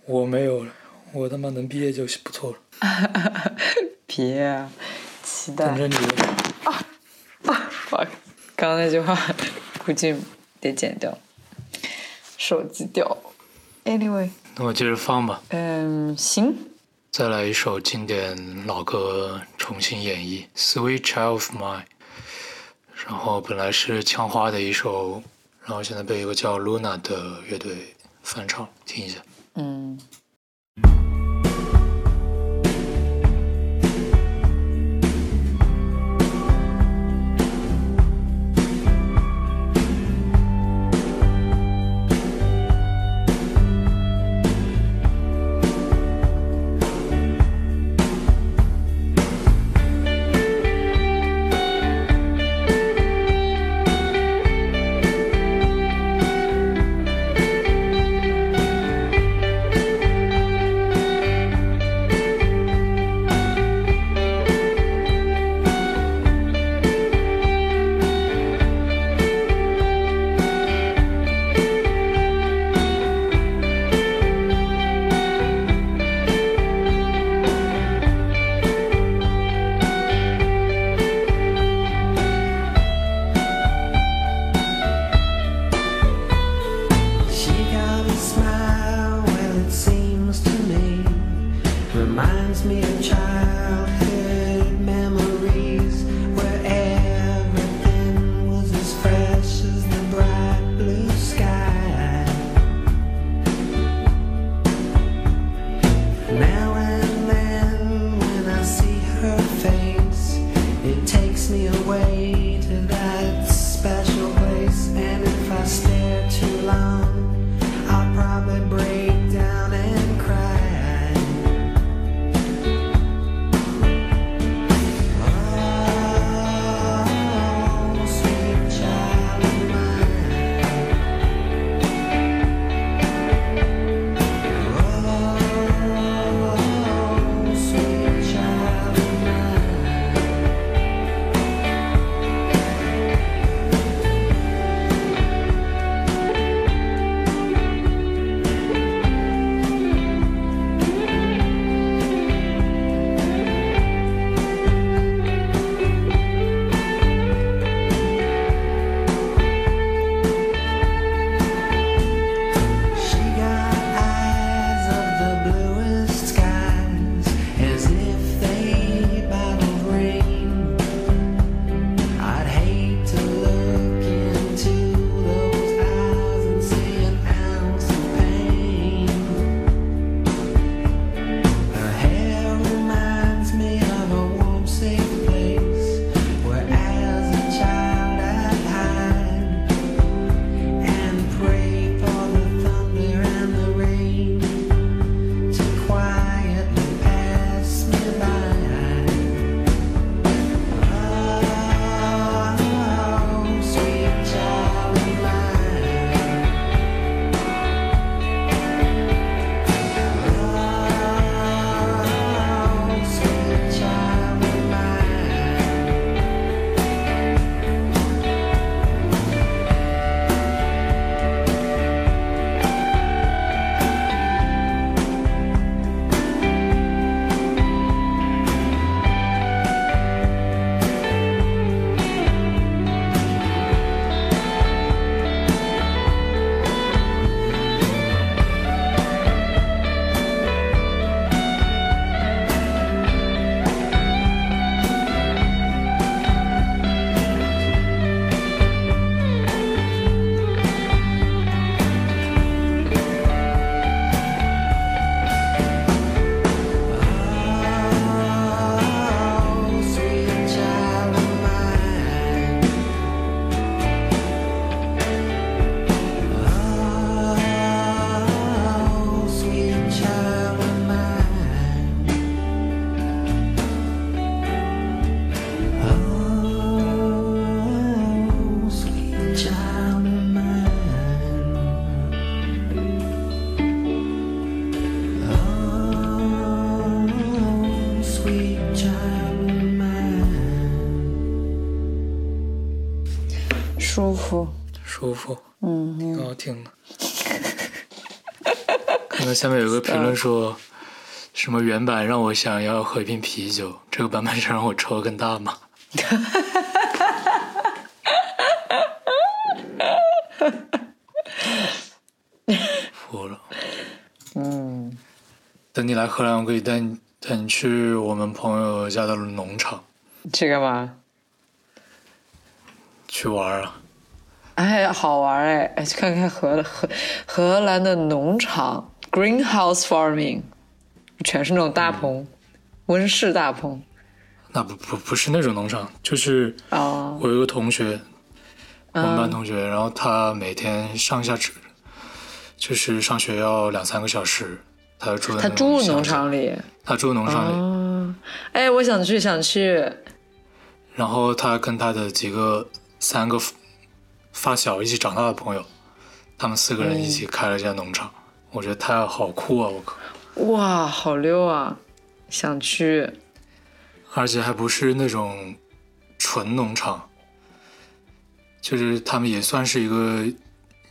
我没有了，我他妈能毕业就不错了。别啊，期待等。着你的。哇，刚刚那句话估计得剪掉，手机掉。Anyway，那我接着放吧，嗯，行，再来一首经典老歌重新演绎《Sweet Child of Mine》。然后本来是枪花的一首，然后现在被一个叫 Luna 的乐队翻唱，听一下。嗯。服，嗯，挺好听的。看到下面有个评论说，什么原版让我想要喝一瓶啤酒，这个版本是让我抽得更大吗？服了。嗯，等你来荷兰，我可以带你带你去我们朋友家的农场去干嘛？去玩啊。哎，好玩哎！哎，去看看荷荷荷兰的农场，greenhouse farming，全是那种大棚，温室大棚。那不不不是那种农场，就是哦，我有个同学，我们班同学，然后他每天上下车，就是上学要两三个小时，他住在他住农场，里。他住农场里，哦，哎，我想去，想去。然后他跟他的几个三个发小一起长大的朋友，他们四个人一起开了一家农场，我觉得太好酷啊！我靠，哇，好溜啊！想去。而且还不是那种纯农场，就是他们也算是一个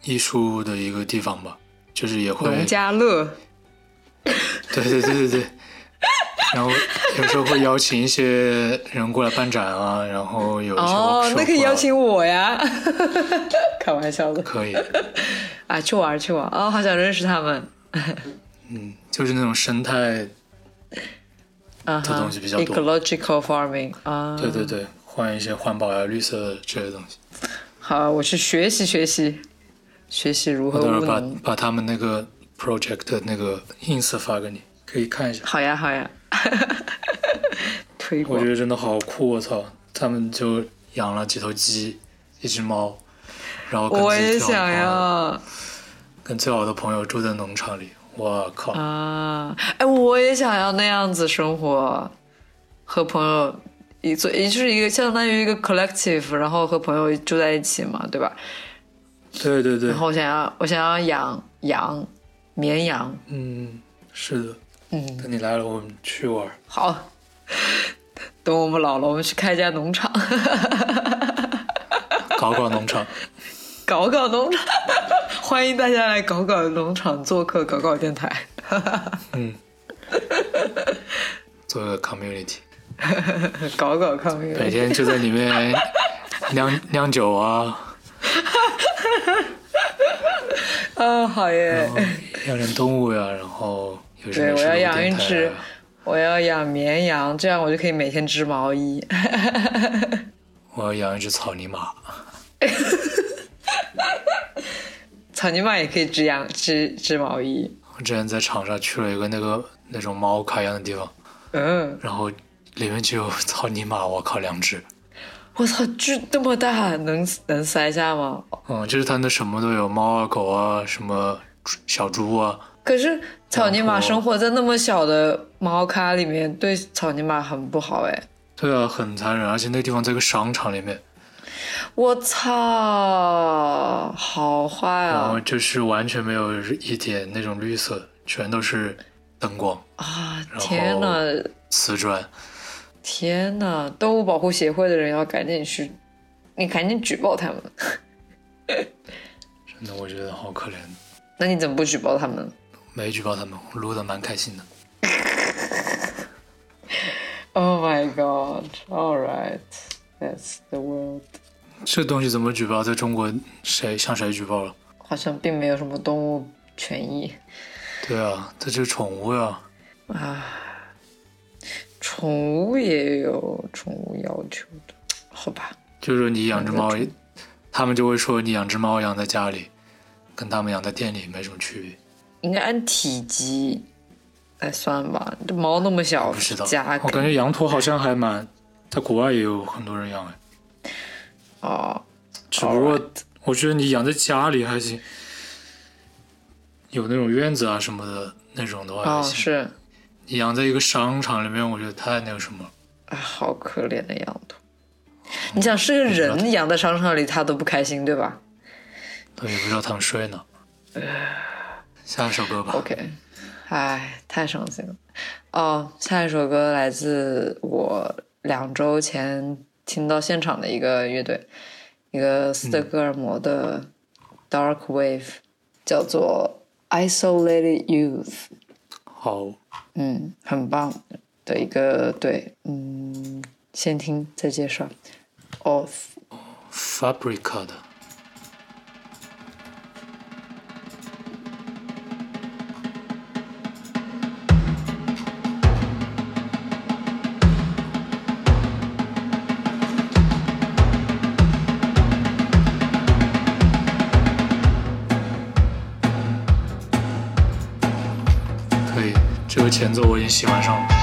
艺术的一个地方吧，就是也会农家乐。对对对对对，然后有时候会邀请一些人过来办展啊，然后有一些哦，那可以邀啊请我呀！开玩笑的。可以，啊，去玩去玩哦，好想认识他们。嗯，就是那种生态，啊这东西比较多，ecological farming 啊，对对对，换一些环保呀、绿色这些东西。好，我去学习学习，学习如何务我到时候把。把他们那个 project 的那个 ins 发给你，可以看一下。好呀好呀，推广我觉得真的好酷，我操！他们就养了几头鸡，一只猫，然后跟我也想最好的朋友要跟最好的朋友住在农场里。我靠！啊！哎，我也想要那样子生活，和朋友一做，也就是一个相当于一个 collective，然后和朋友住在一起嘛，对吧？对对对然，后我想要，我想要养羊，绵羊。嗯，是的。嗯，等你来了，我们去玩。好，等我们老了，我们去开一家农场，搞搞农场。搞搞农场，欢迎大家来搞搞农场做客，搞搞电台。嗯，做个 community，搞搞 community，。每天就在里面酿酿酒啊，啊，好耶养点动物呀，然后对，么我要养一只啊，我要养绵羊，这样我就可以每天织毛衣。我要养一只草泥马。草泥马也可以织羊织织毛衣。我之前在长沙去了一个那个那种猫卡一样的地方，嗯，然后里面就有草泥马，我靠，两只。我操，这这么大，能能塞下吗？嗯，就是它那什么都有，猫啊、狗啊，什么小猪啊，可是草泥马生活在那么小的猫咖里面，对草泥马很不好哎。对啊，很残忍，而且那个地方在个商场里面，我操，好坏啊然后啊！就是完全没有一点那种绿色，全都是灯光、啊，天呐，瓷砖。天呐！动物保护协会的人要赶紧去，你赶紧举报他们。真的，我觉得好可怜。那你怎么不举报他们？没举报他们，我录的蛮开心的。Oh my god! All right, that's the world. 这东西怎么举报？在中国谁向谁举报了？好像并没有什么动物权益对啊，这就是宠物呀。啊。宠物也有宠物要求的，好吧？就是说你养只猫，他们就会说你养只猫养在家里，跟他们养在店里没什么区别。应该按体积来算吧。这猫那么小，不知道家，我感觉羊驼好像还蛮，在国外也有很多人养哎。哦，只不过我觉得你养在家里还行，有那种院子啊什么的那种的话还哦行。是，你养在一个商场里面，我觉得太那个什么了。啊，好可怜的羊驼。你想是个人养在商场里，他都不开心，对吧对，也不知道他们睡呢。下一首歌吧。？OK，哎，太伤心了。哦，下一首歌来自我两周前听到现场的一个乐队，一个斯德哥尔摩的 Dark Wave，叫做 Isolated Youth。好，嗯，很棒的一个对，嗯，先听再介绍。Off，Fabrica 的。前奏我已经喜欢上了。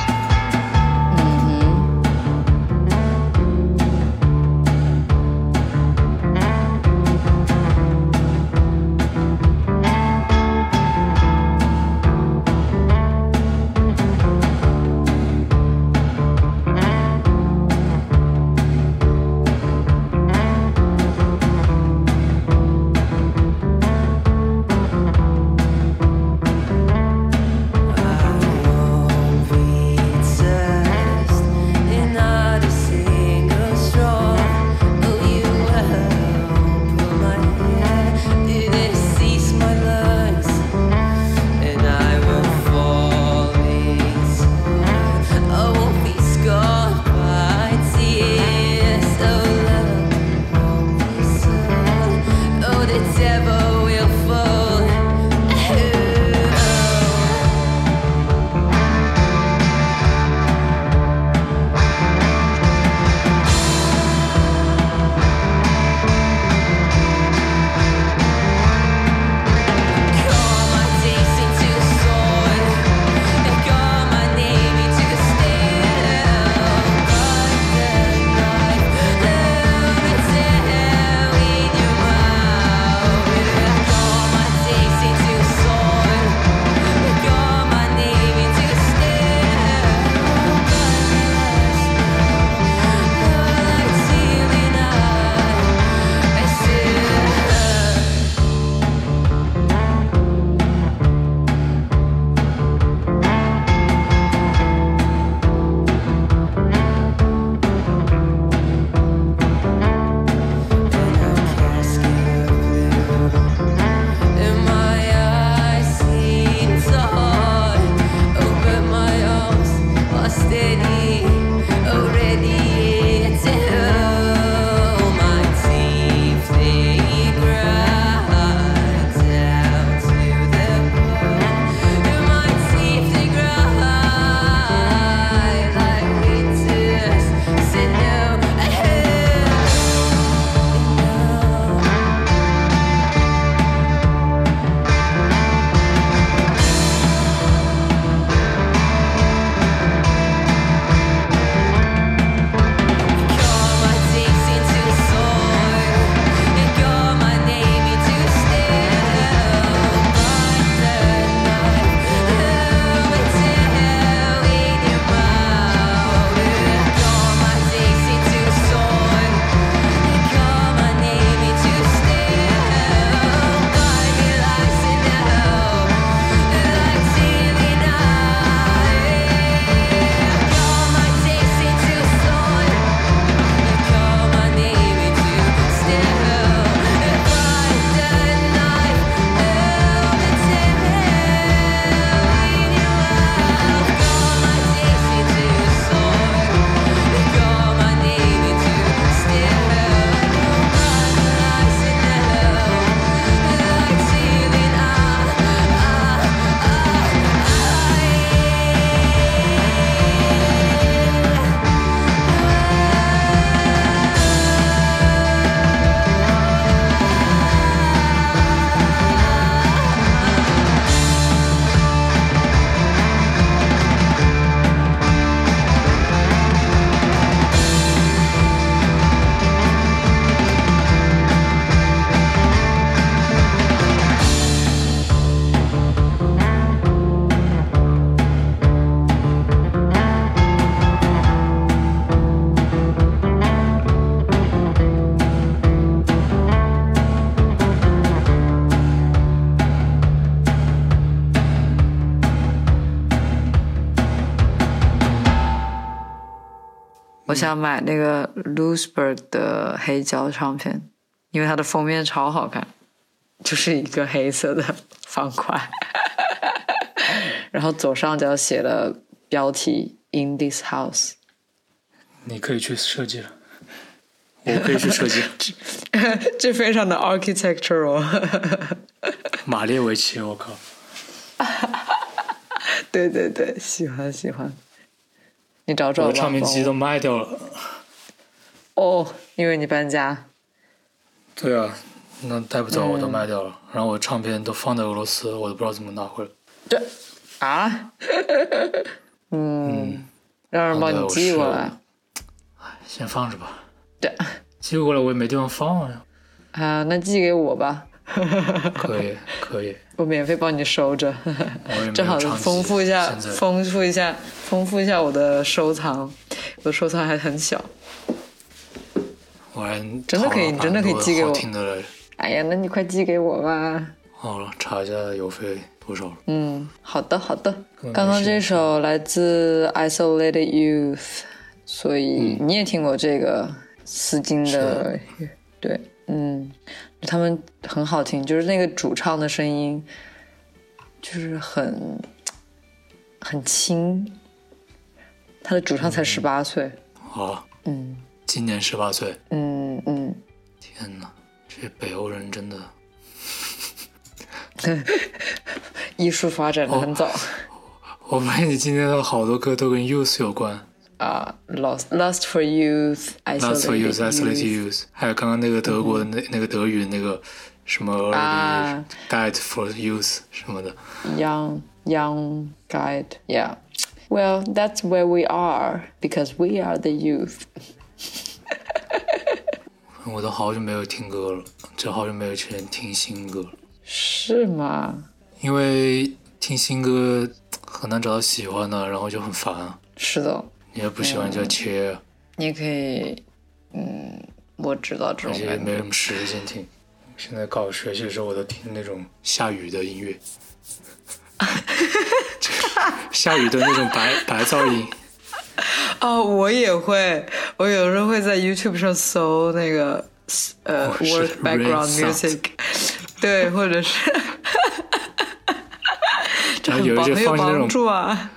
想买那个 Looseberg 的黑胶唱片，因为它的封面超好看。就是一个黑色的方块，然后左上角写了标题 “In this house”。你可以去设计了，我可以去设计。这非常的 architectural。马列维奇，我靠！对对对，喜欢喜欢。你找找吧。我的唱片机都卖掉了。哦，因为你搬家。对啊，那带不走，我嗯都卖掉了。然后我唱片都放在俄罗斯，我都不知道怎么拿回来。这啊？嗯，让人帮你寄过来。先放着吧，对寄过来我也没地方放呀。啊，那寄给我吧，可以，可以，我免费帮你收着，正好丰富一下，丰富一下，丰富一下我的收藏。我的收藏还很小。我还真的可以你真的可以寄给我。哎呀，那你快寄给我吧。好了，查一下邮费多少了。嗯，好的好的。刚刚这首来自 Isolated Youth，所以你也听过这个丝巾的，对，嗯，他们很好听，就是那个主唱的声音，就是很很轻。他的主唱才十八岁，哦，嗯。今年十八岁，嗯嗯，天哪，这北欧人真的。艺术发展的很早。我发现你今天的好多歌都跟 youth 有关 啊。Lost Lust for Youth， ，Last for youth, Isolated isolate Youth youth，还有刚刚那个德国的那、那个德语那个什么 already 啊 died for youth 什么的， young young guide yeah well that's where we are because we are the youth 我都好久没有听歌了，就好久没有去听新歌了，是吗因为听新歌很难找到喜欢的，然后就很烦啊。是的 你也不喜欢就切啊，你可以嗯我知道这而且也种感觉。没什么时间听。现在搞学习的时候，我都听那种下雨的音乐，下雨的那种白白噪音。哦我也会。我有时候会在 YouTube 上搜那个呃 work background music 对或者是 这然后有一些很有放那种帮助啊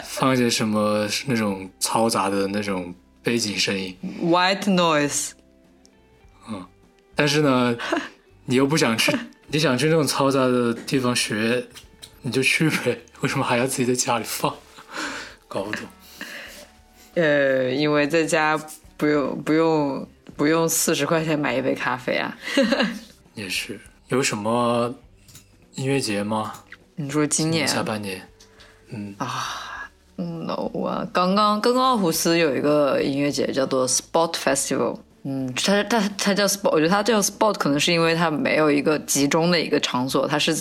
放一些什么那种嘈杂的那种背景声音，white noise 嗯但是呢，你又不想去，你想去那种嘈杂的地方学，你就去呗，为什么还要自己在家里放？搞不懂。呃，因为在家不用不用不用四十块钱买一杯咖啡啊。也是，有什么音乐节吗？你说今年下半年，嗯，no 啊，刚刚刚刚奥胡斯有一个音乐节叫做 Spot Festival。嗯，它它它叫 Spot，我觉得它叫 Spot 可能是因为它没有一个集中的一个场所，它是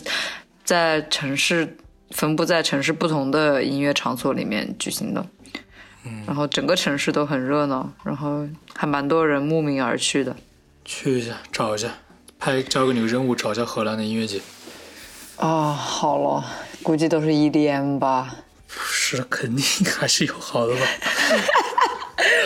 在城市分布在城市不同的音乐场所里面举行的。嗯，然后整个城市都很热闹，然后还蛮多人慕名而去的。去一下找一下，拍交给你个任务，找一下荷兰的音乐节。哦，好了，估计都是 EDM 吧。不是，肯定还是有好的吧？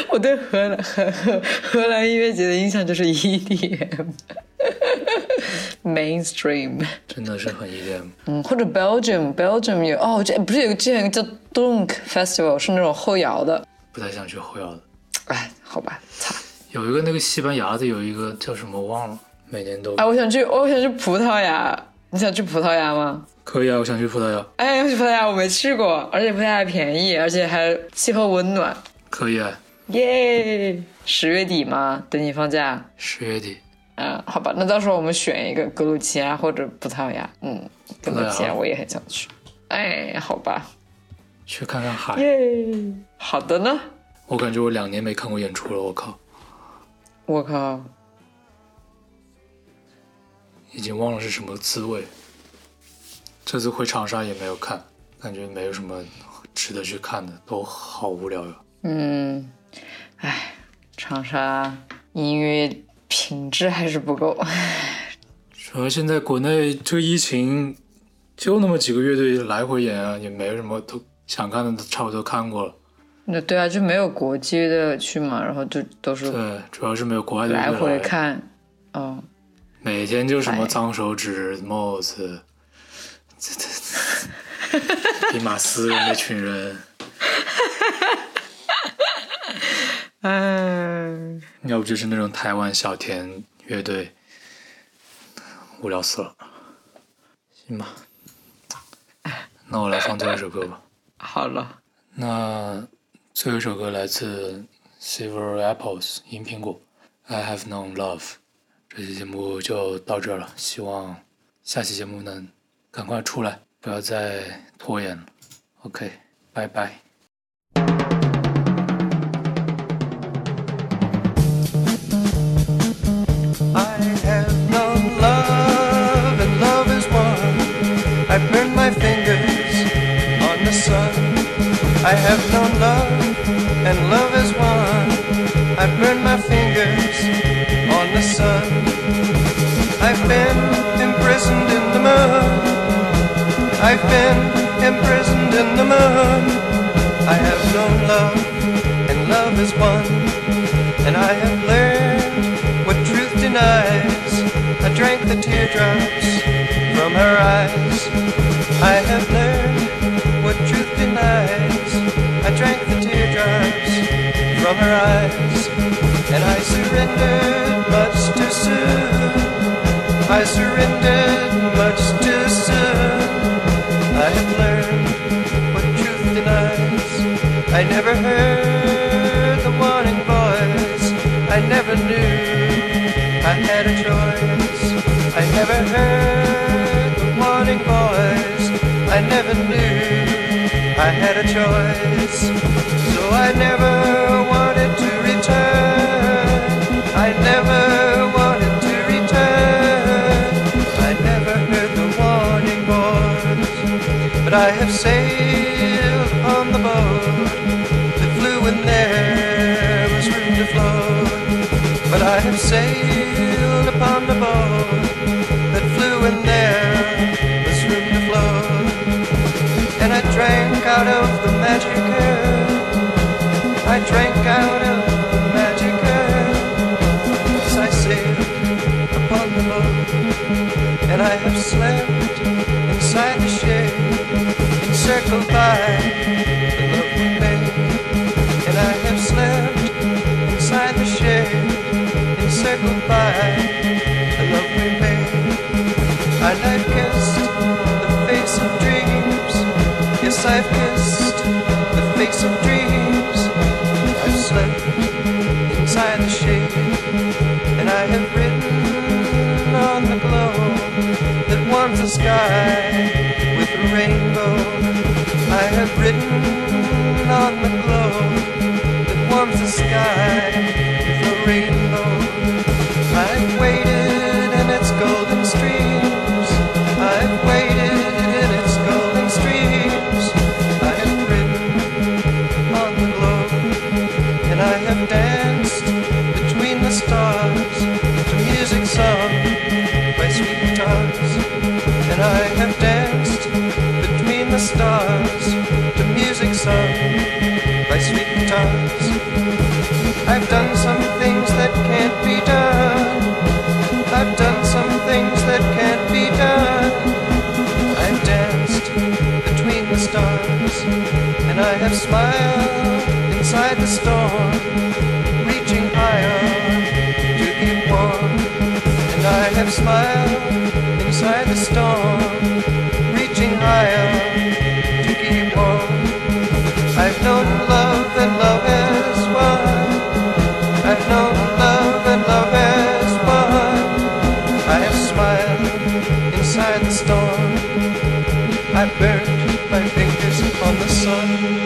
我对荷兰荷荷荷兰音乐节的印象就是 EDM，mainstream，真的是很 EDM。嗯，或者 Belgium，Belgium 有哦，这不是有个之前有个叫 Dunk Festival，是那种后摇的，不太想去后摇的。哎，好吧，操，有一个那个西班牙的，有一个叫什么忘了，每年都哎，我想去，我想去葡萄牙，你想去葡萄牙吗？可以啊，我想去葡萄牙，哎，要去葡萄牙我没去过，而且葡萄牙还便宜，而且还气候温暖，可以啊，耶！十月底吗？等你放假。十月底。嗯，好吧，那到时候我们选一个格鲁吉亚或者葡萄牙。嗯，格鲁吉亚我也很想去。哎，好吧，去看看海。耶，好的呢。我感觉我两年没看过演出了，我靠，我靠，已经忘了是什么滋味。这次回长沙也没有看，感觉没有什么值得去看的，都好无聊呀。嗯，哎，长沙音乐品质还是不够。主要现在国内这个疫情，就那么几个乐队来回演啊，也没什么都想看的都差不多看过了。那对啊，就没有国际的去嘛，然后就都是对，主要是没有国外的来回看。嗯，每天就什么哎脏手指、帽子，这这这比马斯那群人，嗯，要不就是那种台湾小田乐队，无聊死了。行吧，那我来放最后一首歌吧。好了，那最后一首歌来自 Silver Apples 银苹果，I Have Known Love。这期节目就到这了，希望下期节目能赶快出来，不要再拖延了。OK，拜拜。I have no love, and love is one. I burn my fingers on the sun. I have known love, sun. I've been imprisoned in the moon. I've been imprisoned in the moon. I have known love, and love is one. And I have learned what truth denies. I drank the teardrops from her eyes. I have learned what truth denies. I drank the teardrops from her eyes. And I surrendered much too soon. I surrendered much too soon. I have learned what truth denies. I never heard the warning voice. I never knew I had a choice. I never heard the warning voice. I never knew I had a choice. So I never out of the magic urn. I drank out of the magic urn. As I sailed upon the boat. And I have slept inside the shade, encircled by the love we made. And I have slept inside the shade, encircled by the love we made. And I've kissed the face of dreams. Yes, I've kissed face of dreams. I've slept inside the shade, and I have written on the glow that warms the sky with a rainbow. I have written on the glow that warms the sky have smiled inside the storm, reaching higher to be warm. And I have smiled inside the storm, reaching higher to keep warm. I've known love and love has won. I've known love and love has won. I have smiled inside the storm. I burned my fingers on the sun.